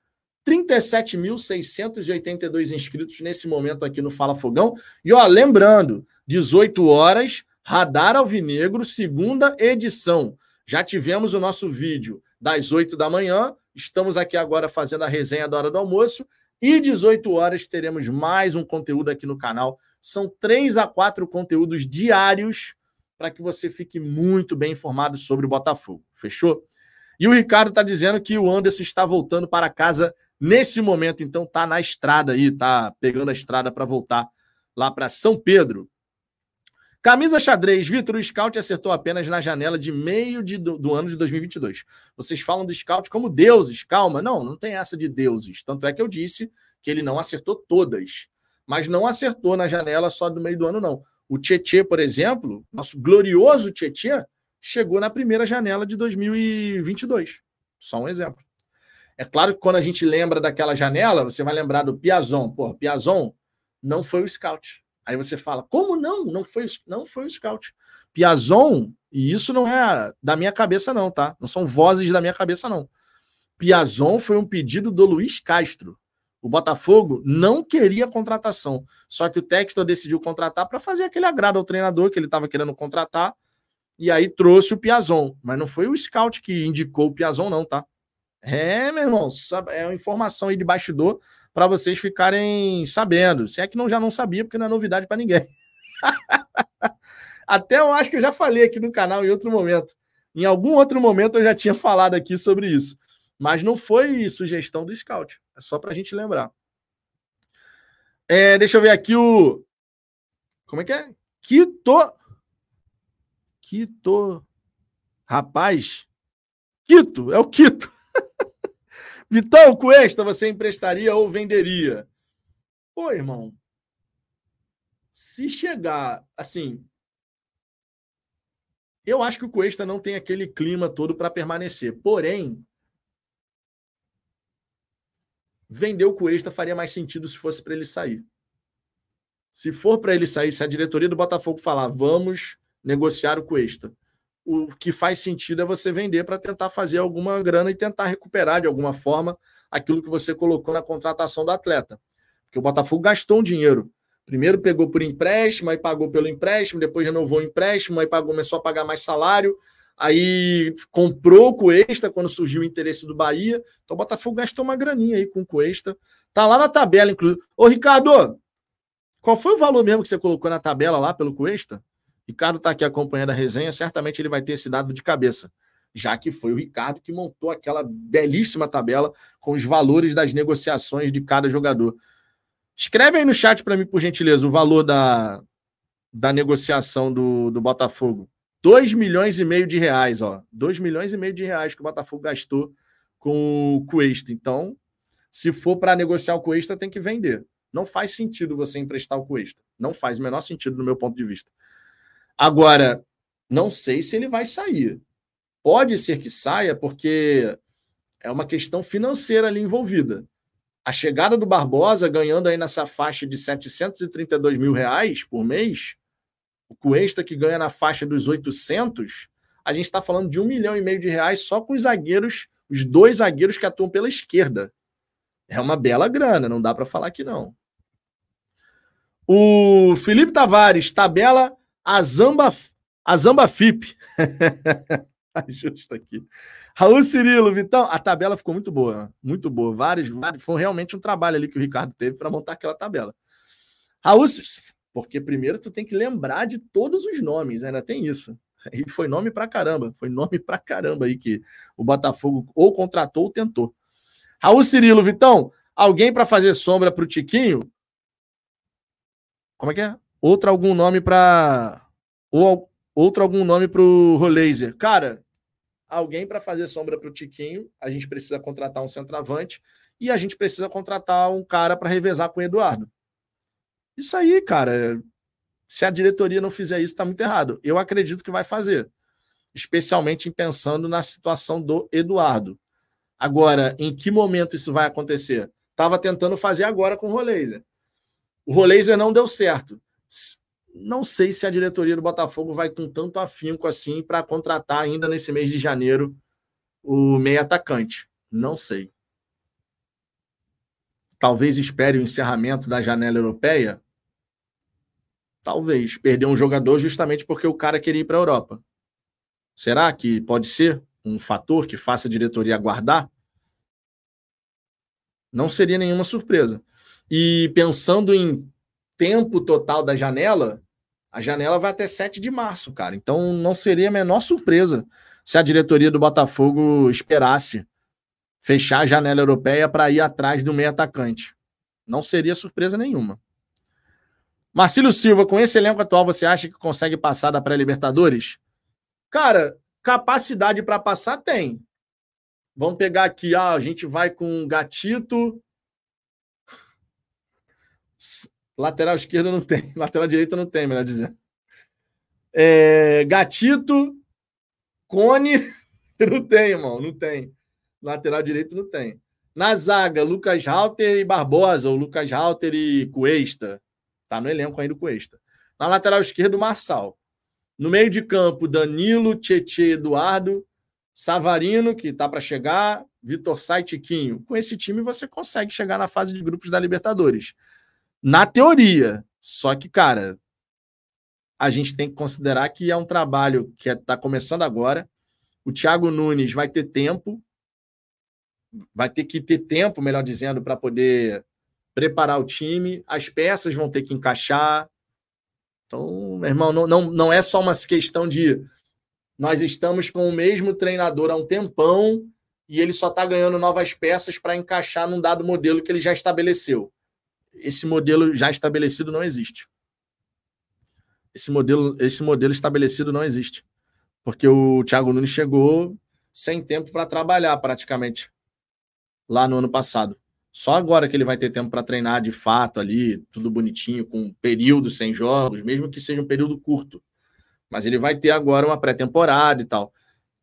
37.682 inscritos nesse momento aqui no Fala Fogão. E ó, lembrando, 18 horas, Radar Alvinegro, segunda edição. Já tivemos o nosso vídeo das 8 da manhã, estamos aqui agora fazendo a resenha da hora do almoço e 18 horas teremos mais um conteúdo aqui no canal. São três a quatro conteúdos diários para que você fique muito bem informado sobre o Botafogo. Fechou? E o Ricardo está dizendo que o Anderson está voltando para casa nesse momento, então tá na estrada aí, tá pegando a estrada para voltar lá para São Pedro. Camisa xadrez, Vitor, o Scout acertou apenas na janela de meio de, do, do, ano de 2022. Vocês falam do Scout como deuses, calma. Não, não tem essa de deuses. Tanto é que eu disse que ele não acertou todas. Mas não acertou na janela só do meio do ano, não. O Tietê, por exemplo, nosso glorioso Tietê, chegou na primeira janela de 2022. Só um exemplo. É claro que quando a gente lembra daquela janela, você vai lembrar do Piazon. Pô, Piazon não foi o scout. Aí você fala, como não? Não foi, não foi o scout. Piazon, e isso não é da minha cabeça, não, tá? Não são vozes da minha cabeça, não. Piazon foi um pedido do Luiz Castro. O Botafogo não queria contratação. Só que o Textor decidiu contratar para fazer aquele agrado ao treinador que ele estava querendo contratar. E aí trouxe o Piazon. Mas não foi o scout que indicou o Piazon, não, tá? É, meu irmão, é uma informação aí de bastidor para vocês ficarem sabendo. Se é que não já não sabia, porque não é novidade para ninguém. Até eu acho que eu já falei aqui no canal em outro momento. Em algum outro momento eu já tinha falado aqui sobre isso. Mas não foi sugestão do Scout. É só para a gente lembrar. É, deixa eu ver aqui o. Como é que é? Quito. Quito. Rapaz. Quito, é o Quito. Vitão, Cuesta, você emprestaria ou venderia? Pô, irmão, se chegar, assim, eu acho que o Cuesta não tem aquele clima todo para permanecer. Porém, vender o Cuesta faria mais sentido se fosse para ele sair. Se for para ele sair, se a diretoria do Botafogo falar, vamos negociar o Cuesta, o que faz sentido é você vender para tentar fazer alguma grana e tentar recuperar de alguma forma aquilo que você colocou na contratação do atleta. Porque o Botafogo gastou um dinheiro. Primeiro pegou por empréstimo, aí pagou pelo empréstimo, depois renovou o empréstimo, aí pagou, começou a pagar mais salário, aí comprou o Cuesta quando surgiu o interesse do Bahia. Então o Botafogo gastou uma graninha aí com o Cuesta. Tá lá na tabela, inclusive. Ô, Ricardo, qual foi o valor mesmo que você colocou na tabela lá pelo Cuesta? Ricardo está aqui acompanhando a resenha, certamente ele vai ter esse dado de cabeça, já que foi o Ricardo que montou aquela belíssima tabela com os valores das negociações de cada jogador. Escreve aí no chat para mim, por gentileza, o valor da, da negociação do, do Botafogo. 2 milhões e meio de reais, ó. 2 milhões e meio de reais que o Botafogo gastou com o Cuesta. Então, se for para negociar o Cuesta, tem que vender. Não faz sentido você emprestar o Cuesta. Não faz o menor sentido, do meu ponto de vista. Agora, não sei se ele vai sair. Pode ser que saia, porque é uma questão financeira ali envolvida. A chegada do Barbosa, ganhando aí nessa faixa de 732 mil reais por mês, o Cuesta que ganha na faixa dos 800, a gente está falando de um milhão e meio de reais só com os zagueiros, os dois zagueiros que atuam pela esquerda. É uma bela grana, não dá para falar que não. O Felipe Tavares, tabela a Zamba, a Zamba FIP. Ajusta aqui. Raul Cirilo, Vitão, a tabela ficou muito boa, muito boa. Vários, vários, foi realmente um trabalho ali que o Ricardo teve para montar aquela tabela. Raul, porque primeiro tu tem que lembrar de todos os nomes, ainda tem isso. E foi nome pra caramba, foi nome pra caramba aí que o Botafogo ou contratou ou tentou. Raul Cirilo, Vitão, alguém para fazer sombra pro Tiquinho? Como é que é? Outro algum nome para ou outro algum nome para o Rolaser. Cara, alguém para fazer sombra para o Tiquinho, a gente precisa contratar um centroavante e a gente precisa contratar um cara para revezar com o Eduardo. Isso aí, cara, se a diretoria não fizer isso, está muito errado. Eu acredito que vai fazer, especialmente pensando na situação do Eduardo. Agora, em que momento isso vai acontecer? Estava tentando fazer agora com o Rolaser. O Rolaser não deu certo não sei se a diretoria do Botafogo vai com tanto afinco assim para contratar ainda nesse mês de janeiro o meio atacante. Não sei. Talvez espere o encerramento da janela europeia. Talvez. Perder um jogador justamente porque o cara queria ir para a Europa. Será que pode ser um fator que faça a diretoria aguardar? Não seria nenhuma surpresa. E pensando em tempo total da janela, a janela vai até 7 de março, cara. Então não seria a menor surpresa se a diretoria do Botafogo esperasse fechar a janela europeia para ir atrás do meio atacante. Não seria surpresa nenhuma. Marcílio Silva, com esse elenco atual, você acha que consegue passar da pré-Libertadores? Cara, capacidade para passar tem. Vamos pegar aqui, a gente vai com Gatito, Lateral esquerda não tem, lateral direita não tem, melhor dizendo. É, gatito, Cone, não tem, irmão, não tem. Lateral direito não tem. Na zaga, Lucas Halter e Barbosa, ou Lucas Halter e Cuesta. Tá no elenco ainda o Cuesta. Na lateral esquerda, o Marçal. No meio de campo, Danilo, Tietê, Eduardo, Savarino, que tá para chegar, Vitor Sá e Tiquinho. Com esse time você consegue chegar na fase de grupos da Libertadores. Na teoria. Só que, cara, a gente tem que considerar que é um trabalho que está é, começando agora. O Thiago Nunes vai ter tempo, vai ter que ter tempo, melhor dizendo, para poder preparar o time. As peças vão ter que encaixar. Então, meu irmão, não, não, não é só uma questão de nós estamos com o mesmo treinador há um tempão e ele só está ganhando novas peças para encaixar num dado modelo que ele já estabeleceu esse modelo já estabelecido não existe. Esse modelo, esse modelo estabelecido não existe. Porque o Thiago Nunes chegou sem tempo para trabalhar, praticamente, lá no ano passado. Só agora que ele vai ter tempo para treinar de fato ali, tudo bonitinho, com um período sem jogos, mesmo que seja um período curto. Mas ele vai ter agora uma pré-temporada e tal.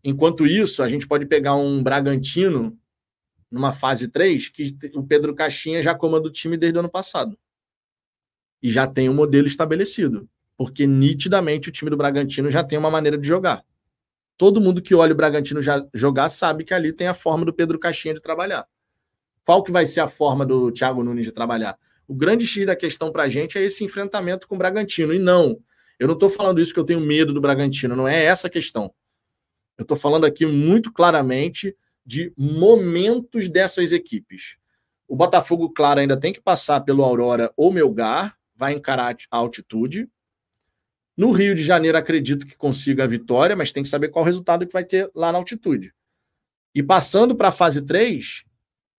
Enquanto isso, a gente pode pegar um Bragantino numa fase 3 que o Pedro Caixinha já comanda o time desde o ano passado. E já tem um modelo estabelecido. Porque nitidamente o time do Bragantino já tem uma maneira de jogar. Todo mundo que olha o Bragantino jogar sabe que ali tem a forma do Pedro Caixinha de trabalhar. Qual que vai ser a forma do Thiago Nunes de trabalhar? O grande X da questão para a gente é esse enfrentamento com o Bragantino. E não, eu não estou falando isso que eu tenho medo do Bragantino, não é essa a questão. Eu estou falando aqui muito claramente de momentos dessas equipes. O Botafogo, claro, ainda tem que passar pelo Aurora ou Melgar, vai encarar a altitude. No Rio de Janeiro, acredito que consiga a vitória, mas tem que saber qual o resultado que vai ter lá na altitude. E passando para a fase 3,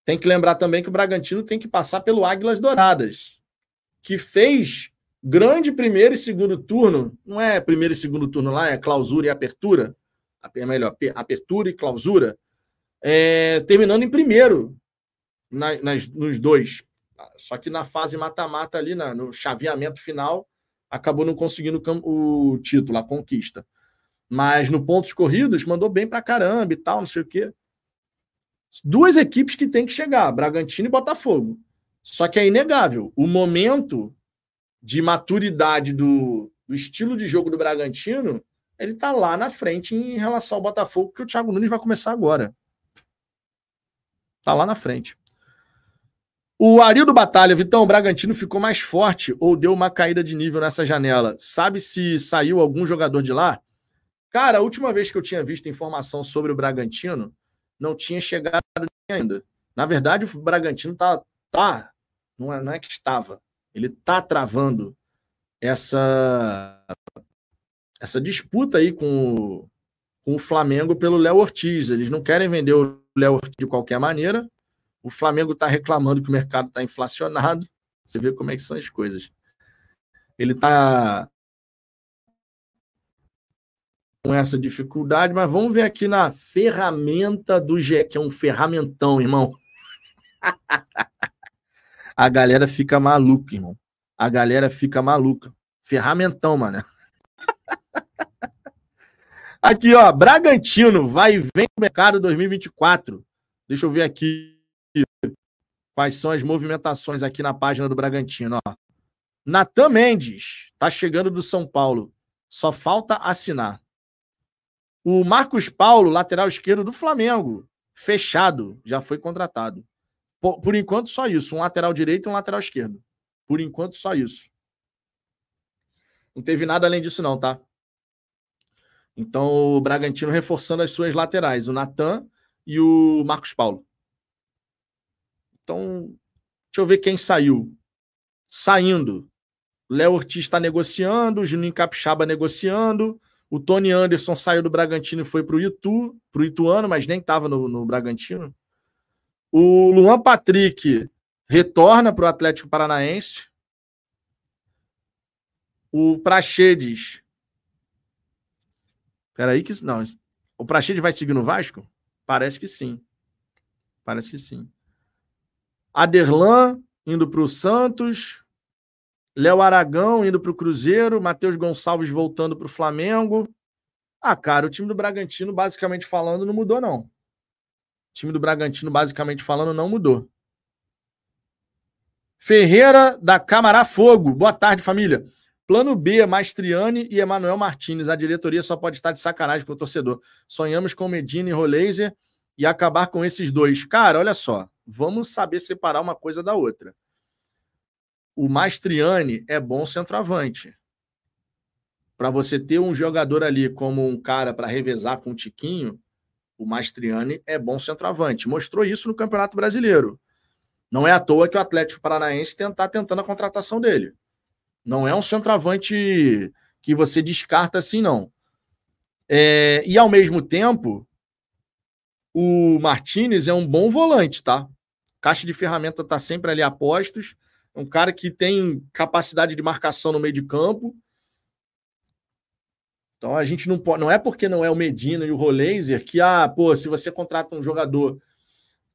tem que lembrar também que o Bragantino tem que passar pelo Águilas Douradas, que fez grande primeiro e segundo turno. Não é primeiro e segundo turno lá, é clausura e apertura. É melhor, apertura e clausura é, terminando em primeiro na, nas, nos dois. Só que na fase mata-mata ali, na, no chaveamento final, acabou não conseguindo o título, a conquista. Mas no pontos corridos, mandou bem pra caramba e tal, não sei o quê. Duas equipes que tem que chegar, Bragantino e Botafogo. Só que é inegável. O momento de maturidade do, do estilo de jogo do Bragantino, ele tá lá na frente em relação ao Botafogo, que o Thiago Nunes vai começar agora. Tá lá na frente. O Arildo Batalha, Vitão, o Bragantino ficou mais forte ou deu uma caída de nível nessa janela? Sabe se saiu algum jogador de lá? Cara, a última vez que eu tinha visto informação sobre o Bragantino, não tinha chegado ainda. Na verdade, o Bragantino tá, tá não, é, não é que estava, ele tá travando essa essa disputa aí com com o Flamengo pelo Léo Ortiz. Eles não querem vender o Léo de qualquer maneira. O Flamengo está reclamando que o mercado está inflacionado. Você vê como é que são as coisas. Ele está com essa dificuldade, mas vamos ver aqui na ferramenta do G, que é um ferramentão, irmão. A galera fica maluca, irmão. A galera fica maluca. Ferramentão, mano. Aqui, ó, Bragantino vai e vem no mercado 2024. Deixa eu ver aqui quais são as movimentações aqui na página do Bragantino, ó. Natan Mendes está chegando do São Paulo. Só falta assinar. O Marcos Paulo, lateral esquerdo do Flamengo, fechado, já foi contratado. Por, por, enquanto, só isso. Um lateral direito e um lateral esquerdo. Por enquanto, só isso. Não teve nada além disso, não, tá? Então, o Bragantino reforçando as suas laterais, o Natan e o Marcos Paulo. Então, deixa eu ver quem saiu. Saindo. Léo Ortiz está negociando, o Juninho Capixaba negociando, o Tony Anderson saiu do Bragantino e foi para o Itu, para o Ituano, mas nem estava no, no Bragantino. O Luan Patrick retorna para o Atlético Paranaense. O Praxedes. Peraí que. Não. O Praxedes vai seguir no Vasco? Parece que sim. Parece que sim. Aderlan indo para o Santos. Léo Aragão indo para o Cruzeiro. Matheus Gonçalves voltando para o Flamengo. Ah, cara, o time do Bragantino, basicamente falando, não mudou, não. O time do Bragantino, basicamente falando, não mudou. Ferreira da Camará Fogo. Boa tarde, família. Plano B, Mastriani e Emanuel Martinez. A diretoria só pode estar de sacanagem com o torcedor. Sonhamos com Medina e Roleiser e acabar com esses dois. Cara, olha só. Vamos saber separar uma coisa da outra. O Mastriani é bom centroavante. Para você ter um jogador ali como um cara para revezar com o Tiquinho, o Mastriani é bom centroavante. Mostrou isso no Campeonato Brasileiro. Não é à toa que o Atlético Paranaense está tentando a contratação dele. Não é um centroavante que você descarta assim, não. É, e ao mesmo tempo, o Martinez é um bom volante, tá? Caixa de ferramenta tá sempre ali a postos. É um cara que tem capacidade de marcação no meio de campo. Então a gente não pode. Não é porque não é o Medina e o Roleiser que, ah, pô, se você contrata um jogador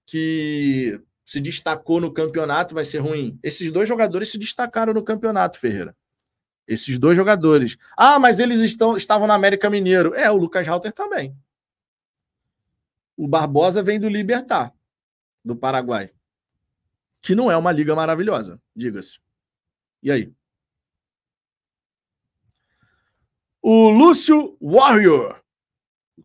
que se destacou no campeonato, vai ser ruim. Esses dois jogadores se destacaram no campeonato, Ferreira. Esses dois jogadores. Ah, mas eles estão, estavam na América Mineiro. É, o Lucas Halter também. O Barbosa vem do Libertar, do Paraguai. Que não é uma liga maravilhosa, diga-se. E aí? O Lúcio Warrior.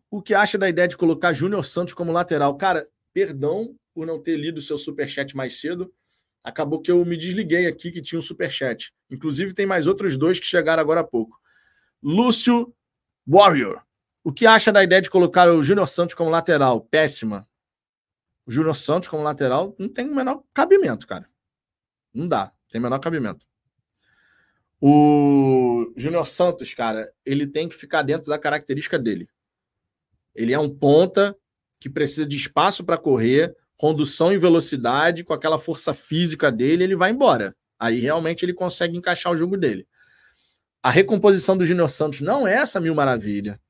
O que acha da ideia de colocar Júnior Santos como lateral? Cara, perdão por não ter lido o seu superchat mais cedo. Acabou que eu me desliguei aqui que tinha um superchat. Inclusive, tem mais outros dois que chegaram agora há pouco. Lúcio Warrior. O que acha da ideia de colocar o Júnior Santos como lateral? Péssima. O Júnior Santos como lateral não tem o menor cabimento, cara. Não dá. Tem o menor cabimento. O Júnior Santos, cara, ele tem que ficar dentro da característica dele. Ele é um ponta que precisa de espaço para correr, condução em velocidade, com aquela força física dele, ele vai embora. Aí realmente ele consegue encaixar o jogo dele. A recomposição do Júnior Santos não é essa mil maravilha.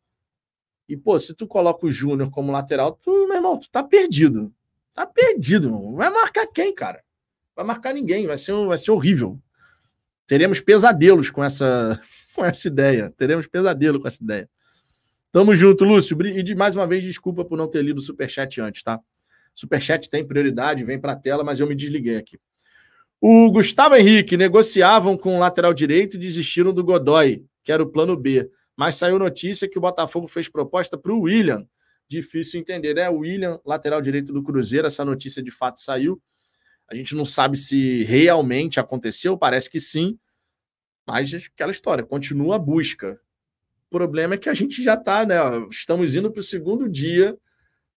E, pô, se tu coloca o Júnior como lateral, tu, meu irmão, tu tá perdido. Tá perdido, irmão. Vai marcar quem, cara? Vai marcar ninguém, vai ser, vai ser horrível. Teremos pesadelos com essa, com essa ideia. Teremos pesadelo com essa ideia. Tamo junto, Lúcio. E de mais uma vez, desculpa por não ter lido o superchat antes, tá? Superchat tem prioridade, vem para a tela, mas eu me desliguei aqui. O Gustavo Henrique negociavam com o lateral direito e desistiram do Godoy, que era o plano B. Mas saiu notícia que o Botafogo fez proposta para o William. Difícil entender, né? O William, lateral direito do Cruzeiro, essa notícia de fato saiu. A gente não sabe se realmente aconteceu, parece que sim. Mas aquela história, continua a busca. O problema é que a gente já está, né? Estamos indo para o segundo dia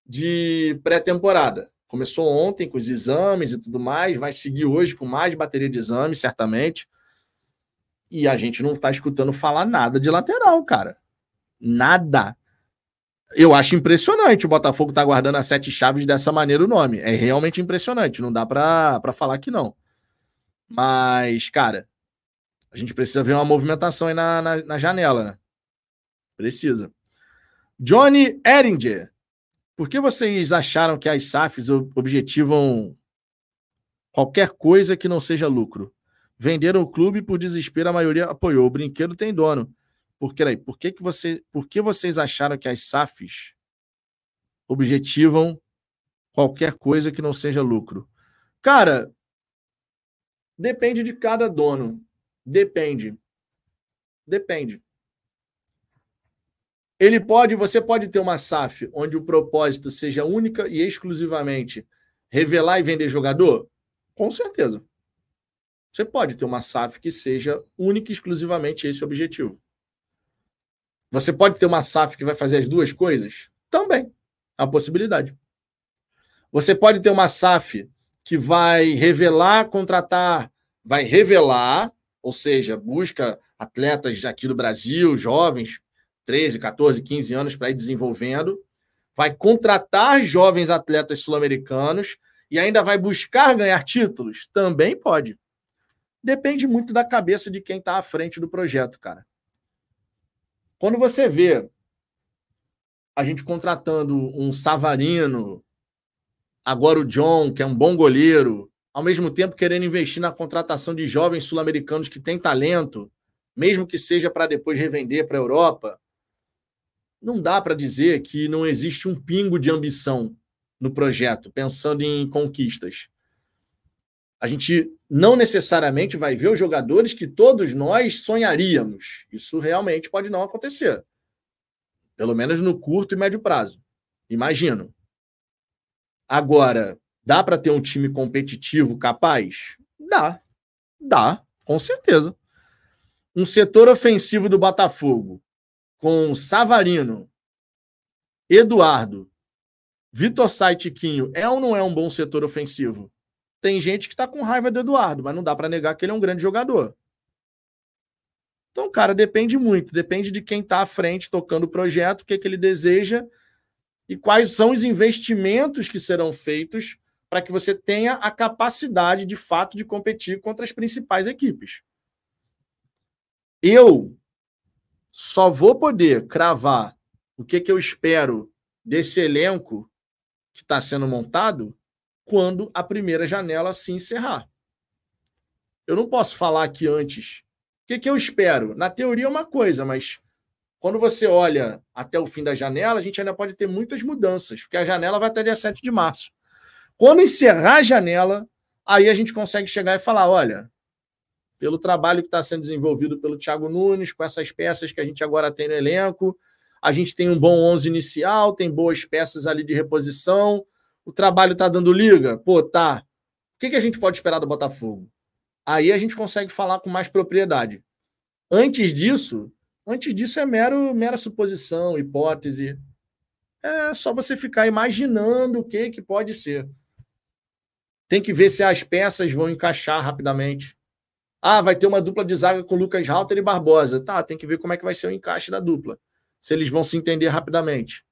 de pré-temporada. Começou ontem com os exames e tudo mais, vai seguir hoje com mais bateria de exames, certamente. E a gente não está escutando falar nada de lateral, cara. Nada. Eu acho impressionante o Botafogo tá guardando as sete chaves dessa maneira o nome. É realmente impressionante. Não dá para falar que não. Mas, cara, a gente precisa ver uma movimentação aí na, na, na janela, né? Precisa. Johnny Eringer. Por que vocês acharam que as SAFs objetivam qualquer coisa que não seja lucro? Venderam o clube por desespero, a maioria apoiou. O brinquedo tem dono. Por que, aí, por que, que, você, por que vocês acharam que as SAFs objetivam qualquer coisa que não seja lucro? Cara, depende de cada dono. Depende. Depende. Ele pode, você pode ter uma SAF onde o propósito seja única e exclusivamente revelar e vender jogador? Com certeza. Você pode ter uma SAF que seja única e exclusivamente esse objetivo. Você pode ter uma SAF que vai fazer as duas coisas? Também. É possibilidade. Você pode ter uma SAF que vai revelar, contratar, vai revelar, ou seja, busca atletas aqui do Brasil, jovens, 13, 14, 15 anos para ir desenvolvendo, vai contratar jovens atletas sul-americanos e ainda vai buscar ganhar títulos? Também pode. Depende muito da cabeça de quem está à frente do projeto, cara. Quando você vê a gente contratando um Savarino, agora o John, que é um bom goleiro, ao mesmo tempo querendo investir na contratação de jovens sul-americanos que têm talento, mesmo que seja para depois revender para a Europa, não dá para dizer que não existe um pingo de ambição no projeto, pensando em conquistas. A gente não necessariamente vai ver os jogadores que todos nós sonharíamos. Isso realmente pode não acontecer. Pelo menos no curto e médio prazo. Imagino. Agora, dá para ter um time competitivo capaz? Dá. Dá, com certeza. Um setor ofensivo do Botafogo com Savarino, Eduardo, Vitor Saitiquinho, é ou não é um bom setor ofensivo? Tem gente que está com raiva do Eduardo, mas não dá para negar que ele é um grande jogador. Então, cara, depende muito. Depende de quem está à frente tocando o projeto, o que, é que ele deseja e quais são os investimentos que serão feitos para que você tenha a capacidade, de fato, de competir contra as principais equipes. Eu só vou poder cravar o que, que eu espero desse elenco que está sendo montado quando a primeira janela se encerrar. Eu não posso falar aqui antes. O que, que eu espero? Na teoria é uma coisa, mas quando você olha até o fim da janela, a gente ainda pode ter muitas mudanças, porque a janela vai até dia 7 de março. Quando encerrar a janela, aí a gente consegue chegar e falar: olha, pelo trabalho que está sendo desenvolvido pelo Thiago Nunes, com essas peças que a gente agora tem no elenco. A gente tem um bom 11 inicial, tem boas peças ali de reposição. O trabalho está dando liga? Pô, tá. O que, que a gente pode esperar do Botafogo? Aí a gente consegue falar com mais propriedade. Antes disso, antes disso é mero, mera suposição, hipótese. É só você ficar imaginando o que, que pode ser. Tem que ver se as peças vão encaixar rapidamente. Ah, vai ter uma dupla de zaga com Lucas Halter e Barbosa. Tá, tem que ver como é que vai ser o encaixe da dupla. Se eles vão se entender rapidamente.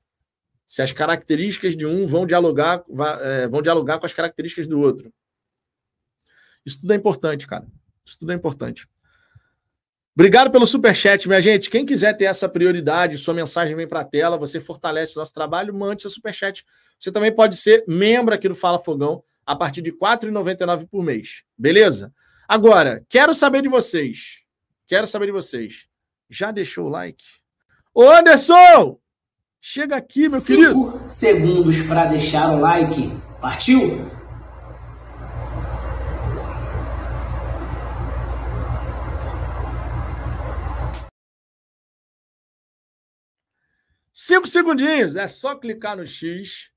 Se as características de um vão dialogar, é, vão dialogar com as características do outro. Isso tudo é importante, cara. Isso tudo é importante. Obrigado pelo super chat, minha gente. Quem quiser ter essa prioridade, sua mensagem vem para a tela, você fortalece o nosso trabalho, mande seu super chat. Você também pode ser membro aqui do Fala Fogão a partir de R$ 4,99 por mês. Beleza? Agora, quero saber de vocês. Quero saber de vocês. Já deixou o like? Ô Anderson! Chega aqui, meu Cinco querido.
segundos para deixar o like. Partiu?
Cinco segundinhos. É só clicar no X.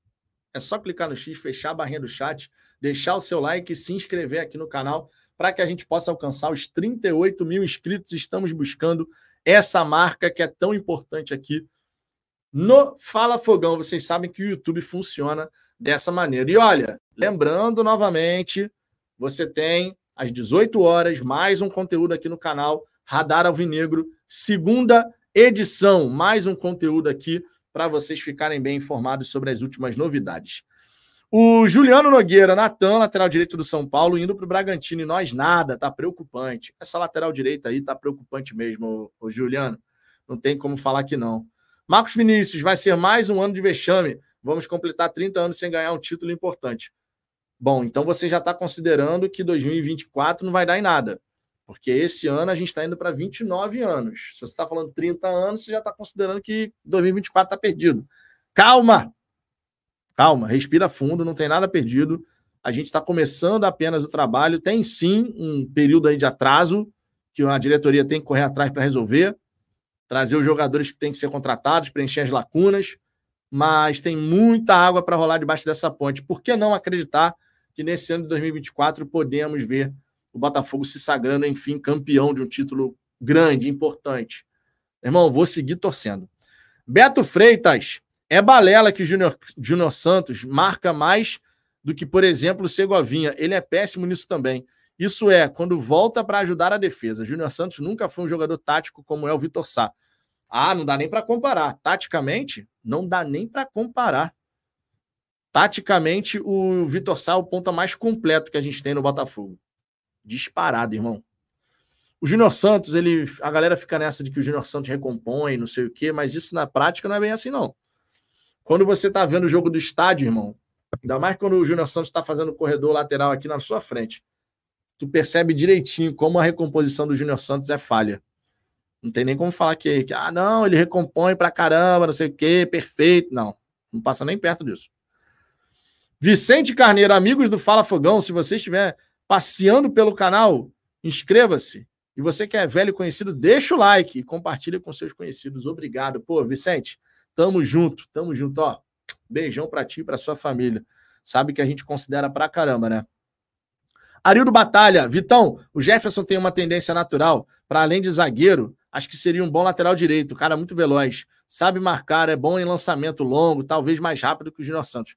É só clicar no X, fechar a barrinha do chat, deixar o seu like e se inscrever aqui no canal para que a gente possa alcançar os 38 mil inscritos. Estamos buscando essa marca que é tão importante aqui no Fala Fogão. Vocês sabem que o YouTube funciona dessa maneira. E olha, lembrando novamente, você tem às 18 horas mais um conteúdo aqui no canal Radar Alvinegro, segunda edição, mais um conteúdo aqui para vocês ficarem bem informados sobre as últimas novidades. O Juliano Nogueira, Natan, lateral direito do São Paulo, indo para o Bragantino e nós nada, tá preocupante. Essa lateral direita aí tá preocupante mesmo, o, Juliano. Não tem como falar que não. Marcos Vinícius, vai ser mais um ano de vexame. Vamos completar 30 anos sem ganhar um título importante. Bom, então você já está considerando que 2024 não vai dar em nada. Porque esse ano a gente está indo para 29 anos. Se você está falando 30 anos, você já está considerando que 2024 está perdido. Calma! Calma, respira fundo, não tem nada perdido. A gente está começando apenas o trabalho. Tem sim um período aí de atraso que a diretoria tem que correr atrás para resolver, trazer os jogadores que têm que ser contratados, preencher as lacunas, mas tem muita água para rolar debaixo dessa ponte. Por que não acreditar que nesse ano de 2024 podemos ver o Botafogo se sagrando, enfim, campeão de um título grande, importante? Irmão, vou seguir torcendo. Beto Freitas, é balela que o Júnior Santos marca mais do que, por exemplo, o Segovinha. Ele é péssimo nisso também. Isso é, quando volta para ajudar a defesa. Júnior Santos nunca foi um jogador tático como é o Vitor Sá. Ah, não dá nem para comparar. Taticamente, não dá nem para comparar. Taticamente, o Vitor Sá é o ponta mais completo que a gente tem no Botafogo. Disparado, irmão. O Júnior Santos, ele, a galera fica nessa de que o Júnior Santos recompõe, não sei o quê, mas isso na prática não é bem assim, não. Quando você tá vendo o jogo do estádio, irmão, ainda mais quando o Júnior Santos está fazendo o corredor lateral aqui na sua frente, tu percebe direitinho como a recomposição do Júnior Santos é falha. Não tem nem como falar que, que, ah, não, ele recompõe pra caramba, não sei o quê, perfeito. Não, não passa nem perto disso. Vicente Carneiro, amigos do Fala Fogão, se você estiver passeando pelo canal, inscreva-se. E você que é velho conhecido, deixa o like e compartilha com seus conhecidos. Obrigado. Pô, Vicente, tamo junto, tamo junto, ó. Beijão para ti e para sua família. Sabe que a gente considera pra caramba, né? Arildo Batalha, Vitão, o Jefferson tem uma tendência natural, para além de zagueiro, acho que seria um bom lateral direito, cara muito veloz, sabe marcar, é bom em lançamento longo, talvez mais rápido que o Júnior Santos.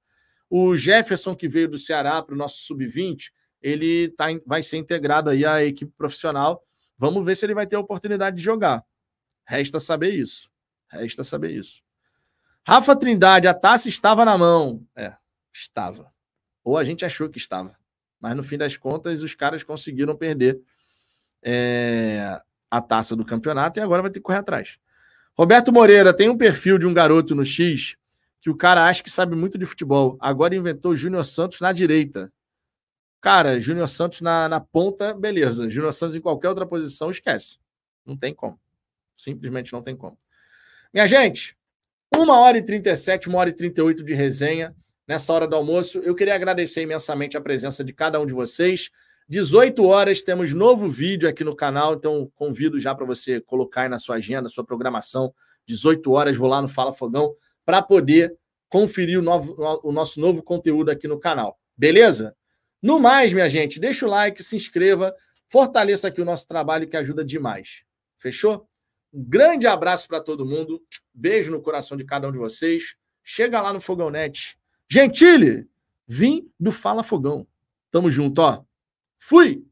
O Jefferson, que veio do Ceará para o nosso sub-20, ele tá, vai ser integrado aí à equipe profissional. Vamos ver se ele vai ter a oportunidade de jogar. Resta saber isso. Resta saber isso. Rafa Trindade, a taça estava na mão. É, estava. Ou a gente achou que estava. Mas no fim das contas, os caras conseguiram perder é, a taça do campeonato e agora vai ter que correr atrás. Roberto Moreira tem um perfil de um garoto no X que o cara acha que sabe muito de futebol. Agora inventou Júnior Santos na direita. Cara, Júnior Santos na, na ponta, beleza. Júnior Santos em qualquer outra posição, esquece. Não tem como. Simplesmente não tem como. Minha gente, uma hora e 37, uma hora e 38 de resenha nessa hora do almoço. Eu queria agradecer imensamente a presença de cada um de vocês. 18 horas temos novo vídeo aqui no canal, então convido já para você colocar aí na sua agenda, sua programação. 18 horas vou lá no Fala Fogão para poder conferir o, novo, o nosso novo conteúdo aqui no canal. Beleza? No mais, minha gente, deixa o like, se inscreva, fortaleça aqui o nosso trabalho que ajuda demais. Fechou? Um grande abraço para todo mundo. Beijo no coração de cada um de vocês. Chega lá no Fogão Net Gentile, vim do Fala Fogão. Tamo junto, ó. Fui!